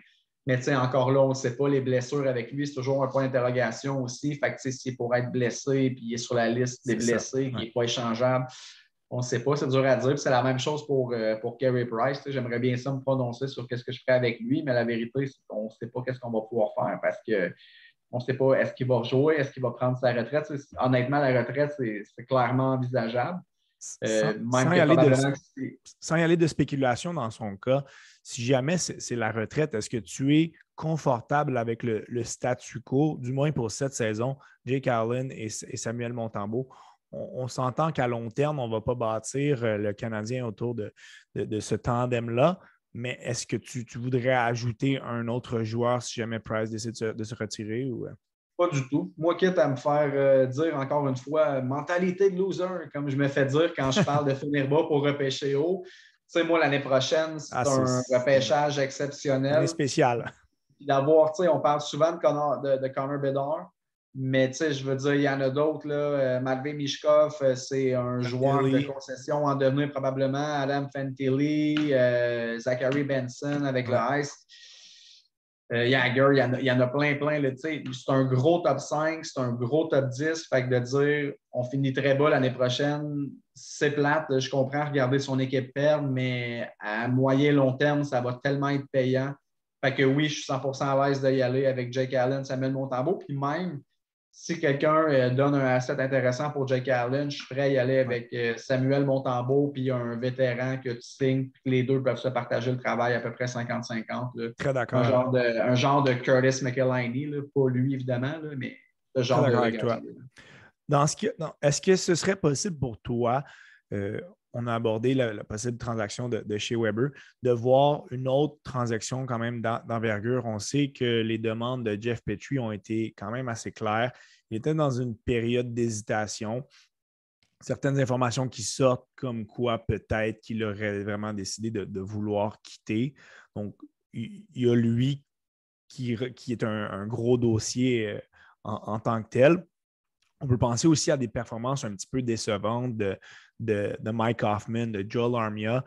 Mais, tu sais, encore là, on ne sait pas. Les blessures avec lui, c'est toujours un point d'interrogation aussi. Fait que, s'il pourrait être blessé, puis il est sur la liste des blessés, qui n'est pas échangeable, on ne sait pas. C'est dur à dire. c'est la même chose pour, euh, pour Kerry Price. J'aimerais bien ça me prononcer sur qu'est-ce que je ferais avec lui, mais la vérité, c'est qu'on ne sait pas qu'est-ce qu'on va pouvoir faire parce que on ne sait pas est-ce qu'il va jouer, est-ce qu'il va prendre sa retraite. Honnêtement, la retraite, c'est clairement envisageable. Euh, sans, y aller de, spéculation dans son cas, si jamais c'est la retraite, est-ce que tu es confortable avec le, statu quo, du moins pour cette saison, Jake Allen et, Samuel Montambeau? On, s'entend qu'à long terme, on ne va pas bâtir euh, le Canadien autour de ce tandem-là, mais est-ce que tu, voudrais ajouter un autre joueur si jamais Price décide de se, retirer? Ou... Euh? Pas du tout. Moi, quitte à me faire euh, dire encore une fois, mentalité de loser, comme je me fais dire quand je parle de finir bas pour repêcher haut. Tu sais, moi, l'année prochaine, c'est ah, un repêchage exceptionnel. spécial. D'avoir, tu sais, on parle souvent de Connor, de, de Connor Bedard. Mais tu sais, je veux dire, il y en a d'autres. Là. Euh, Matvey Mishkov, euh, c'est un joueur de concession en devenir probablement. Adam Fantilli, euh, Zachary Benson avec le Jagger, il y, en a, y, en a, plein, plein. C'est un gros top 5, c'est un gros top 10. Fait que de dire on finit très bas l'année prochaine, c'est plate. Je comprends regarder son équipe perdre, mais à moyen long terme, ça va tellement être payant. Fait que oui, je suis 100% à l'aise d'y aller avec Jake Allen, Samuel Montambeau. Puis même, si quelqu'un euh, donne un asset intéressant pour Jake Allen, je suis prêt à y aller avec euh, Samuel Montembeau puis un vétéran que tu signes, les deux peuvent se partager le travail à peu près 50-50. Très d'accord. Un, genre de, Curtis McElhinney, pas lui évidemment, mais ce genre de. Avec toi. Dans ce est-ce que ce serait possible pour toi, euh, on a abordé la, possible transaction de, chez Weber, de voir une autre transaction quand même d'envergure. On sait que les demandes de Jeff Petrie ont été quand même assez claires. Il était dans une période d'hésitation. Certaines informations qui sortent comme quoi peut-être qu'il aurait vraiment décidé de, vouloir quitter. Donc, il y a lui qui, est un, gros dossier euh, en, tant que tel. On peut penser aussi à des performances un petit peu décevantes de, Mike Hoffman, de Joel Armia.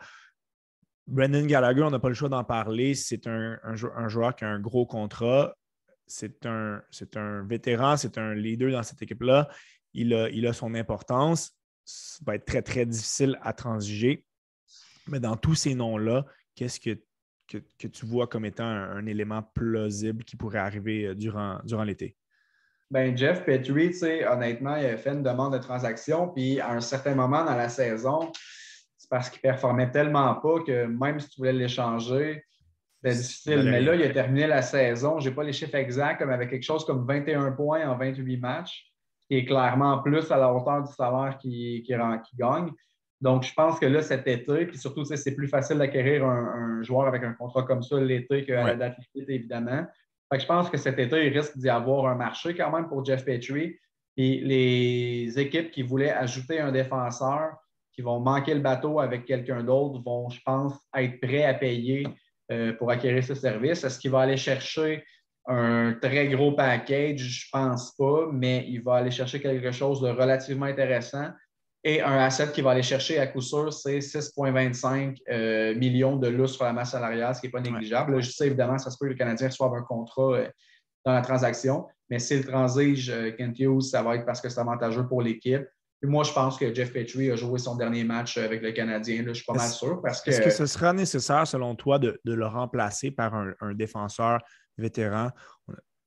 Brendan Gallagher, on n'a pas le choix d'en parler. C'est un, joueur qui a un gros contrat. C'est un, un, vétéran, c'est un leader dans cette équipe-là. Il a, il a son importance. Ça va être très, très difficile à transiger. Mais dans tous ces noms-là, qu'est-ce que, que, tu vois comme étant un, élément plausible qui pourrait arriver euh, durant l'été? Ben Jeff Petrie, honnêtement, il a fait une demande de transaction, puis à un certain moment dans la saison, c'est parce qu'il performait tellement pas que même si tu voulais l'échanger, c'était difficile. Mais là, il a terminé la saison. Je n'ai pas les chiffres exacts, mais avec quelque chose comme 21 points en 28 matchs, qui est clairement plus à la hauteur du salaire qu'il qui, gagne. Donc, je pense que là, cet été, puis surtout, c'est plus facile d'acquérir un, joueur avec un contrat comme ça l'été qu'à la date limite, évidemment je pense que cet été, il risque d'y avoir un marché quand même pour Jeff Petrie. Les équipes qui voulaient ajouter un défenseur, qui vont manquer le bateau avec quelqu'un d'autre, vont, je pense, être prêts à payer euh, pour acquérir ce service. Est-ce qu'il va aller chercher un très gros package? Je ne pense pas, mais il va aller chercher quelque chose de relativement intéressant. Et un asset qu'il va aller chercher à coup sûr, c'est 6,25 euh, millions de loups sur la masse salariale, ce qui n'est pas négligeable. je sais évidemment, ça se peut que le Canadien reçoive un contrat euh, dans la transaction, mais s'il transige Kent Hughes, ça va être parce que c'est avantageux pour l'équipe. moi, je pense que Jeff Petrie a joué son dernier match avec le Canadien. je suis pas mal sûr. Est-ce que ce sera nécessaire, selon toi, de, le remplacer par un, défenseur vétéran?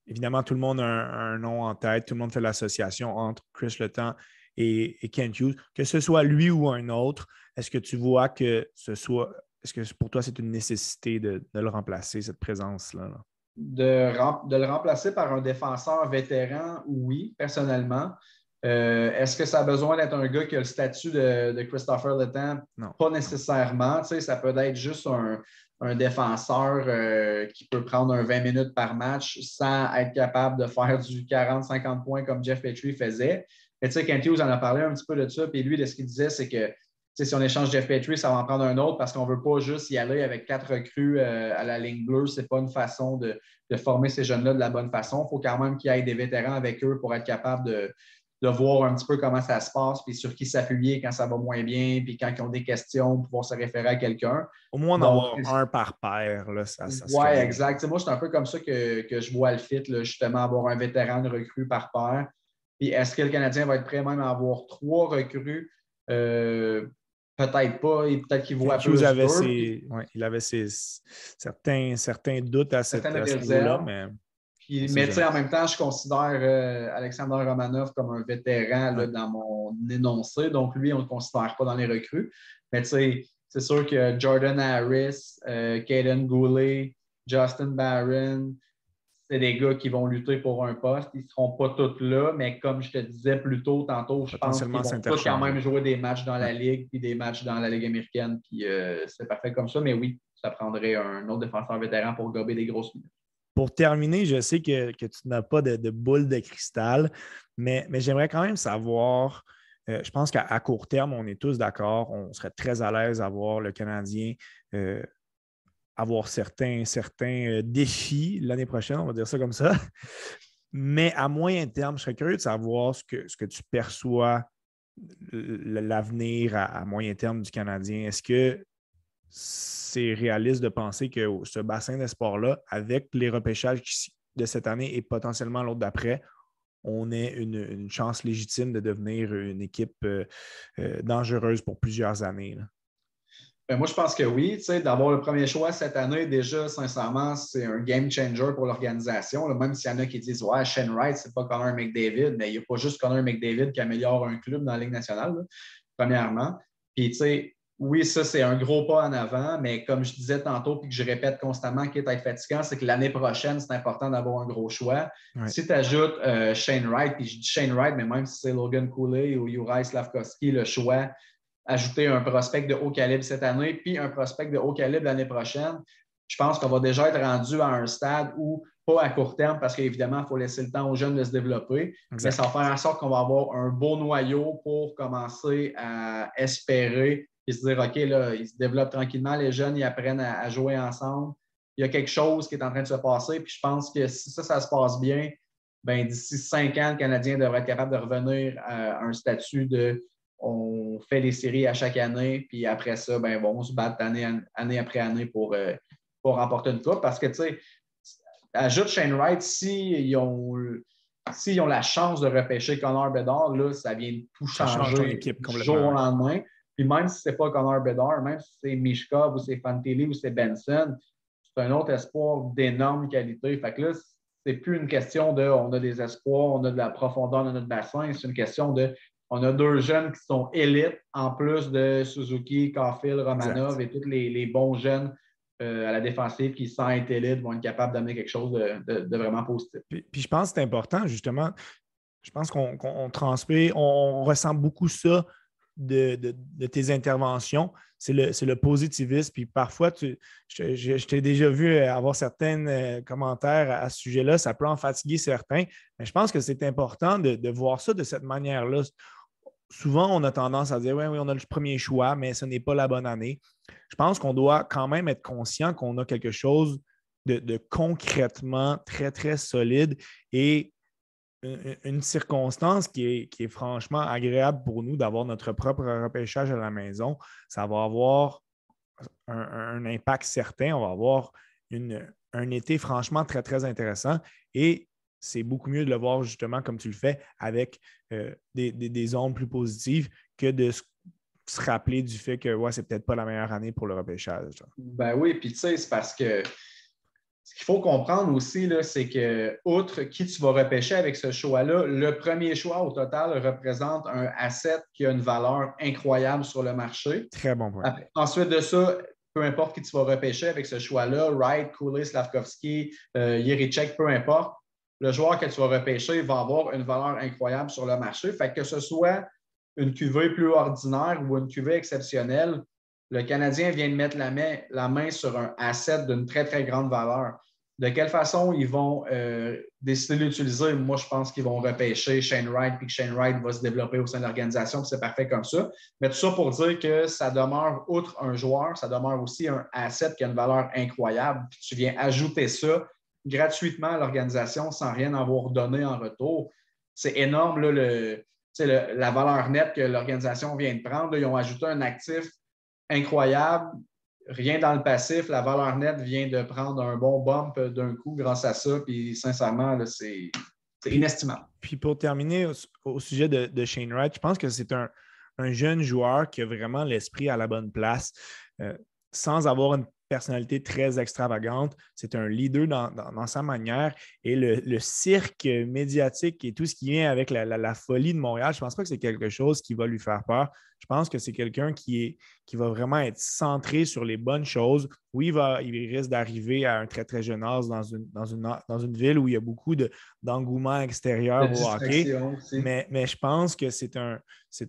Évidemment, tout le monde a un, nom en tête, tout le monde fait l'association entre Chris Letang et, Kent Hughes. Que ce soit lui ou un autre, est-ce que tu vois que ce soit. Est-ce que pour toi, c'est une nécessité de, le remplacer, cette présence-là? De, de, le remplacer par un défenseur vétéran, oui, personnellement. Euh, est-ce que ça a besoin d'être un gars qui a le statut de, Christopher Letang? Non. Pas nécessairement. ça peut être juste un, défenseur euh, qui peut prendre un 20 minutes par match sans être capable de faire du 40-50 points comme Jeff Petrie faisait. Mais tu sais, Kent Hughes en a parlé un petit peu de ça. Puis lui, de ce qu'il disait, c'est que si on échange Jeff Petrie, ça va en prendre un autre parce qu'on ne veut pas juste y aller avec quatre recrues euh, à la ligne bleue. Ce n'est pas une façon de, de former ces jeunes-là de la bonne façon. Il faut quand même qu'il y ait des vétérans avec eux pour être capable de, de voir un petit peu comment ça se passe, puis sur qui s'appuyer quand ça va moins bien, puis quand ils ont des questions, pouvoir se référer à quelqu'un. Au moins d'en avoir un par paire. Là, ça, oui, exact. moi, c'est un peu comme ça que, je vois le fit, justement, avoir un vétéran de recrue par paire. Puis est-ce que le Canadien va être prêt même à avoir trois recrues? Euh, peut-être pas, et peut-être qu'il voit plus. Avait ses, il avait ses, certains, certains doutes à, cette, à ce niveau-là, mais mais en même temps, je considère euh, Alexander Romanov comme un vétéran dans mon énoncé. Donc, lui, on ne le considère pas dans les recrues. Mais c'est sûr que Jordan Harris, euh, Caden Goulet, Justin Barron, c'est des gars qui vont lutter pour un poste. Ils ne seront pas tous là, mais comme je te disais plus tôt, tantôt, je pense qu'ils vont tous quand même jouer des matchs dans la Ligue puis des matchs dans la Ligue américaine. Puis euh, c'est parfait comme ça. Mais oui, ça prendrait un autre défenseur vétéran pour gober des grosses minutes. Pour terminer, je sais que, tu n'as pas de, boule de cristal, mais, j'aimerais quand même savoir. Euh, je pense qu'à court terme, on est tous d'accord. On serait très à l'aise à voir le Canadien euh, avoir certains, certains euh, défis l'année prochaine, on va dire ça comme ça. Mais à moyen terme, je serais curieux de savoir ce que, ce que tu perçois l'avenir à, moyen terme du Canadien. Est-ce que c'est réaliste de penser que ce bassin d'espoir-là, avec les repêchages de cette année et potentiellement l'autre d'après, on ait une, chance légitime de devenir une équipe euh, euh, dangereuse pour plusieurs années. Ben, moi, je pense que oui. D'avoir le premier choix cette année, déjà, sincèrement, c'est un game changer pour l'organisation. Même s'il y en a qui disent Ouais, Shane Wright, c'est pas Connor McDavid, mais il n'y a pas juste Connor McDavid qui améliore un club dans la Ligue nationale, premièrement. Puis, tu sais, oui, ça, c'est un gros pas en avant, mais comme je disais tantôt, puis que je répète constamment, qui est être fatigant, c'est que l'année prochaine, c'est important d'avoir un gros choix. Si tu ajoutes euh, Shane Wright, puis je dis Shane Wright, mais même si c'est Logan Cooley ou Uri Slavkovski, le choix, ajouter un prospect de haut calibre cette année, puis un prospect de haut calibre l'année prochaine, je pense qu'on va déjà être rendu à un stade où, pas à court terme, parce qu'évidemment, il faut laisser le temps aux jeunes de se développer, mais ça va faire en sorte qu'on va avoir un beau noyau pour commencer à espérer et se dire, OK, là, ils se développent tranquillement, les jeunes, ils apprennent à, jouer ensemble. Il y a quelque chose qui est en train de se passer. Puis je pense que si ça, ça se passe bien, ben, d'ici cinq ans, le Canadien devrait être capable de revenir à un statut de on fait des séries à chaque année, puis après ça, ben, bon, on se bat année, année après année pour, euh, pour remporter une coupe. Parce que, tu sais, ajoute Shane Wright, s'ils ont, ont la chance de repêcher Connor Bedard, là, ça vient de tout changer du jour au lendemain. Puis même si ce n'est pas Connor Bedard, même si c'est Mishkov ou c'est Fantilli ou c'est Benson, c'est un autre espoir d'énorme qualité. Fait que là, c'est plus une question de on a des espoirs, on a de la profondeur dans notre bassin, c'est une question de on a deux jeunes qui sont élites en plus de Suzuki, Caulfield, Romanov et tous les, bons jeunes euh, à la défensive qui, sans être élites, vont être capables d'amener quelque chose de, vraiment positif. Puis, je pense que c'est important, justement. Je pense qu'on transmet, on ressent beaucoup ça de, tes interventions, c'est le, positivisme. Puis parfois, tu, je, t'ai déjà vu avoir certains euh, commentaires à, ce sujet-là. Ça peut en fatiguer certains. Mais je pense que c'est important de, voir ça de cette manière-là. Souvent, on a tendance à dire oui, oui, on a le premier choix, mais ce n'est pas la bonne année. Je pense qu'on doit quand même être conscient qu'on a quelque chose de, concrètement très, très solide et une circonstance qui est, franchement agréable pour nous d'avoir notre propre repêchage à la maison. Ça va avoir un, impact certain. On va avoir un été franchement très, très intéressant. Et c'est beaucoup mieux de le voir justement comme tu le fais avec euh, des, des, ondes plus positives que de se, rappeler du fait que ouais, c'est peut-être pas la meilleure année pour le repêchage. Ben oui, puis tu sais, c'est parce que ce qu'il faut comprendre aussi, c'est que, outre qui tu vas repêcher avec ce choix-là, le premier choix au total représente un asset qui a une valeur incroyable sur le marché. Très bon point. ensuite de ça, peu importe qui tu vas repêcher avec ce choix-là, Wright, Cooley, Slavkovski, euh, peu importe, le joueur que tu vas repêcher va avoir une valeur incroyable sur le marché. Fait que ce soit une cuvée plus ordinaire ou une cuvée exceptionnelle, le Canadien vient de mettre la main, sur un asset d'une très, très grande valeur. De quelle façon ils vont euh, décider de l'utiliser? Moi, je pense qu'ils vont repêcher Shane Wright, puis que Shane Wright va se développer au sein de l'organisation, c'est parfait comme ça. Mais tout ça pour dire que ça demeure, outre un joueur, ça demeure aussi un asset qui a une valeur incroyable. Tu viens ajouter ça gratuitement à l'organisation sans rien avoir donné en retour. C'est énorme, le, la valeur nette que l'organisation vient de prendre. ils ont ajouté un actif incroyable. Rien dans le passif. La valeur nette vient de prendre un bon bump d'un coup grâce à ça. Puis sincèrement, c'est inestimable. Puis pour terminer au, sujet de, Shane Wright, je pense que c'est un, jeune joueur qui a vraiment l'esprit à la bonne place. Euh, sans avoir une personnalité très extravagante. C'est un leader dans, sa manière. Et le, cirque médiatique et tout ce qui vient avec la, folie de Montréal, je ne pense pas que c'est quelque chose qui va lui faire peur. Je pense que c'est quelqu'un qui, qui va vraiment être centré sur les bonnes choses. Oui, il, va, il risque d'arriver à un très, très jeune âge dans une, dans une, dans une ville où il y a beaucoup d'engouement extérieur au hockey. Mais, mais, je pense que c'est un,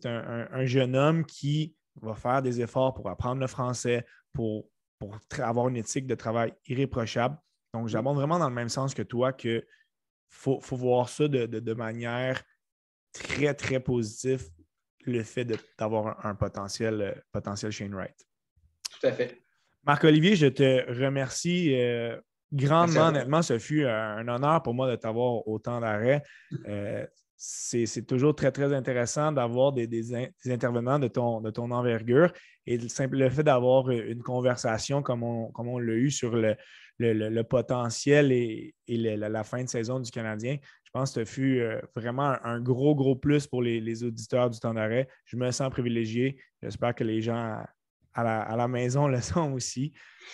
un, un jeune homme qui va faire des efforts pour apprendre le français, pour pour avoir une éthique de travail irréprochable. Donc, j'abonde vraiment dans le même sens que toi que faut, faut voir ça de, manière très, très positive, le fait d'avoir un, potentiel, euh, potentiel Shane Wright. Tout à fait. Marc-Olivier, je te remercie euh, grandement. Honnêtement, ce fut un honneur pour moi de t'avoir autant d'arrêt. Euh, c'est toujours très, très intéressant d'avoir des, intervenants de ton, de ton envergure et le, le fait d'avoir une conversation comme on, comme on l'a eu sur le, potentiel et, la, fin de saison du Canadien. Je pense que ce fut euh, vraiment un, gros, gros plus pour les, auditeurs du temps d'arrêt. Je me sens privilégié. J'espère que les gens à la, maison le sont aussi.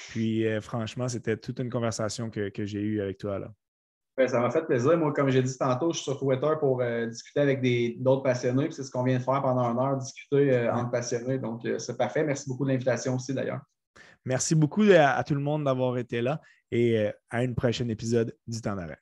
Puis euh, franchement, c'était toute une conversation que, que j'ai eue avec toi. Là. Ça m'a fait plaisir. Moi, comme j'ai dit tantôt, je suis sur Twitter pour euh, discuter avec d'autres passionnés. C'est ce qu'on vient de faire pendant une heure, discuter euh, entre passionnés. Donc, euh, c'est parfait. Merci beaucoup de l'invitation aussi, d'ailleurs. Merci beaucoup à, tout le monde d'avoir été là et à un prochain épisode du temps d'arrêt.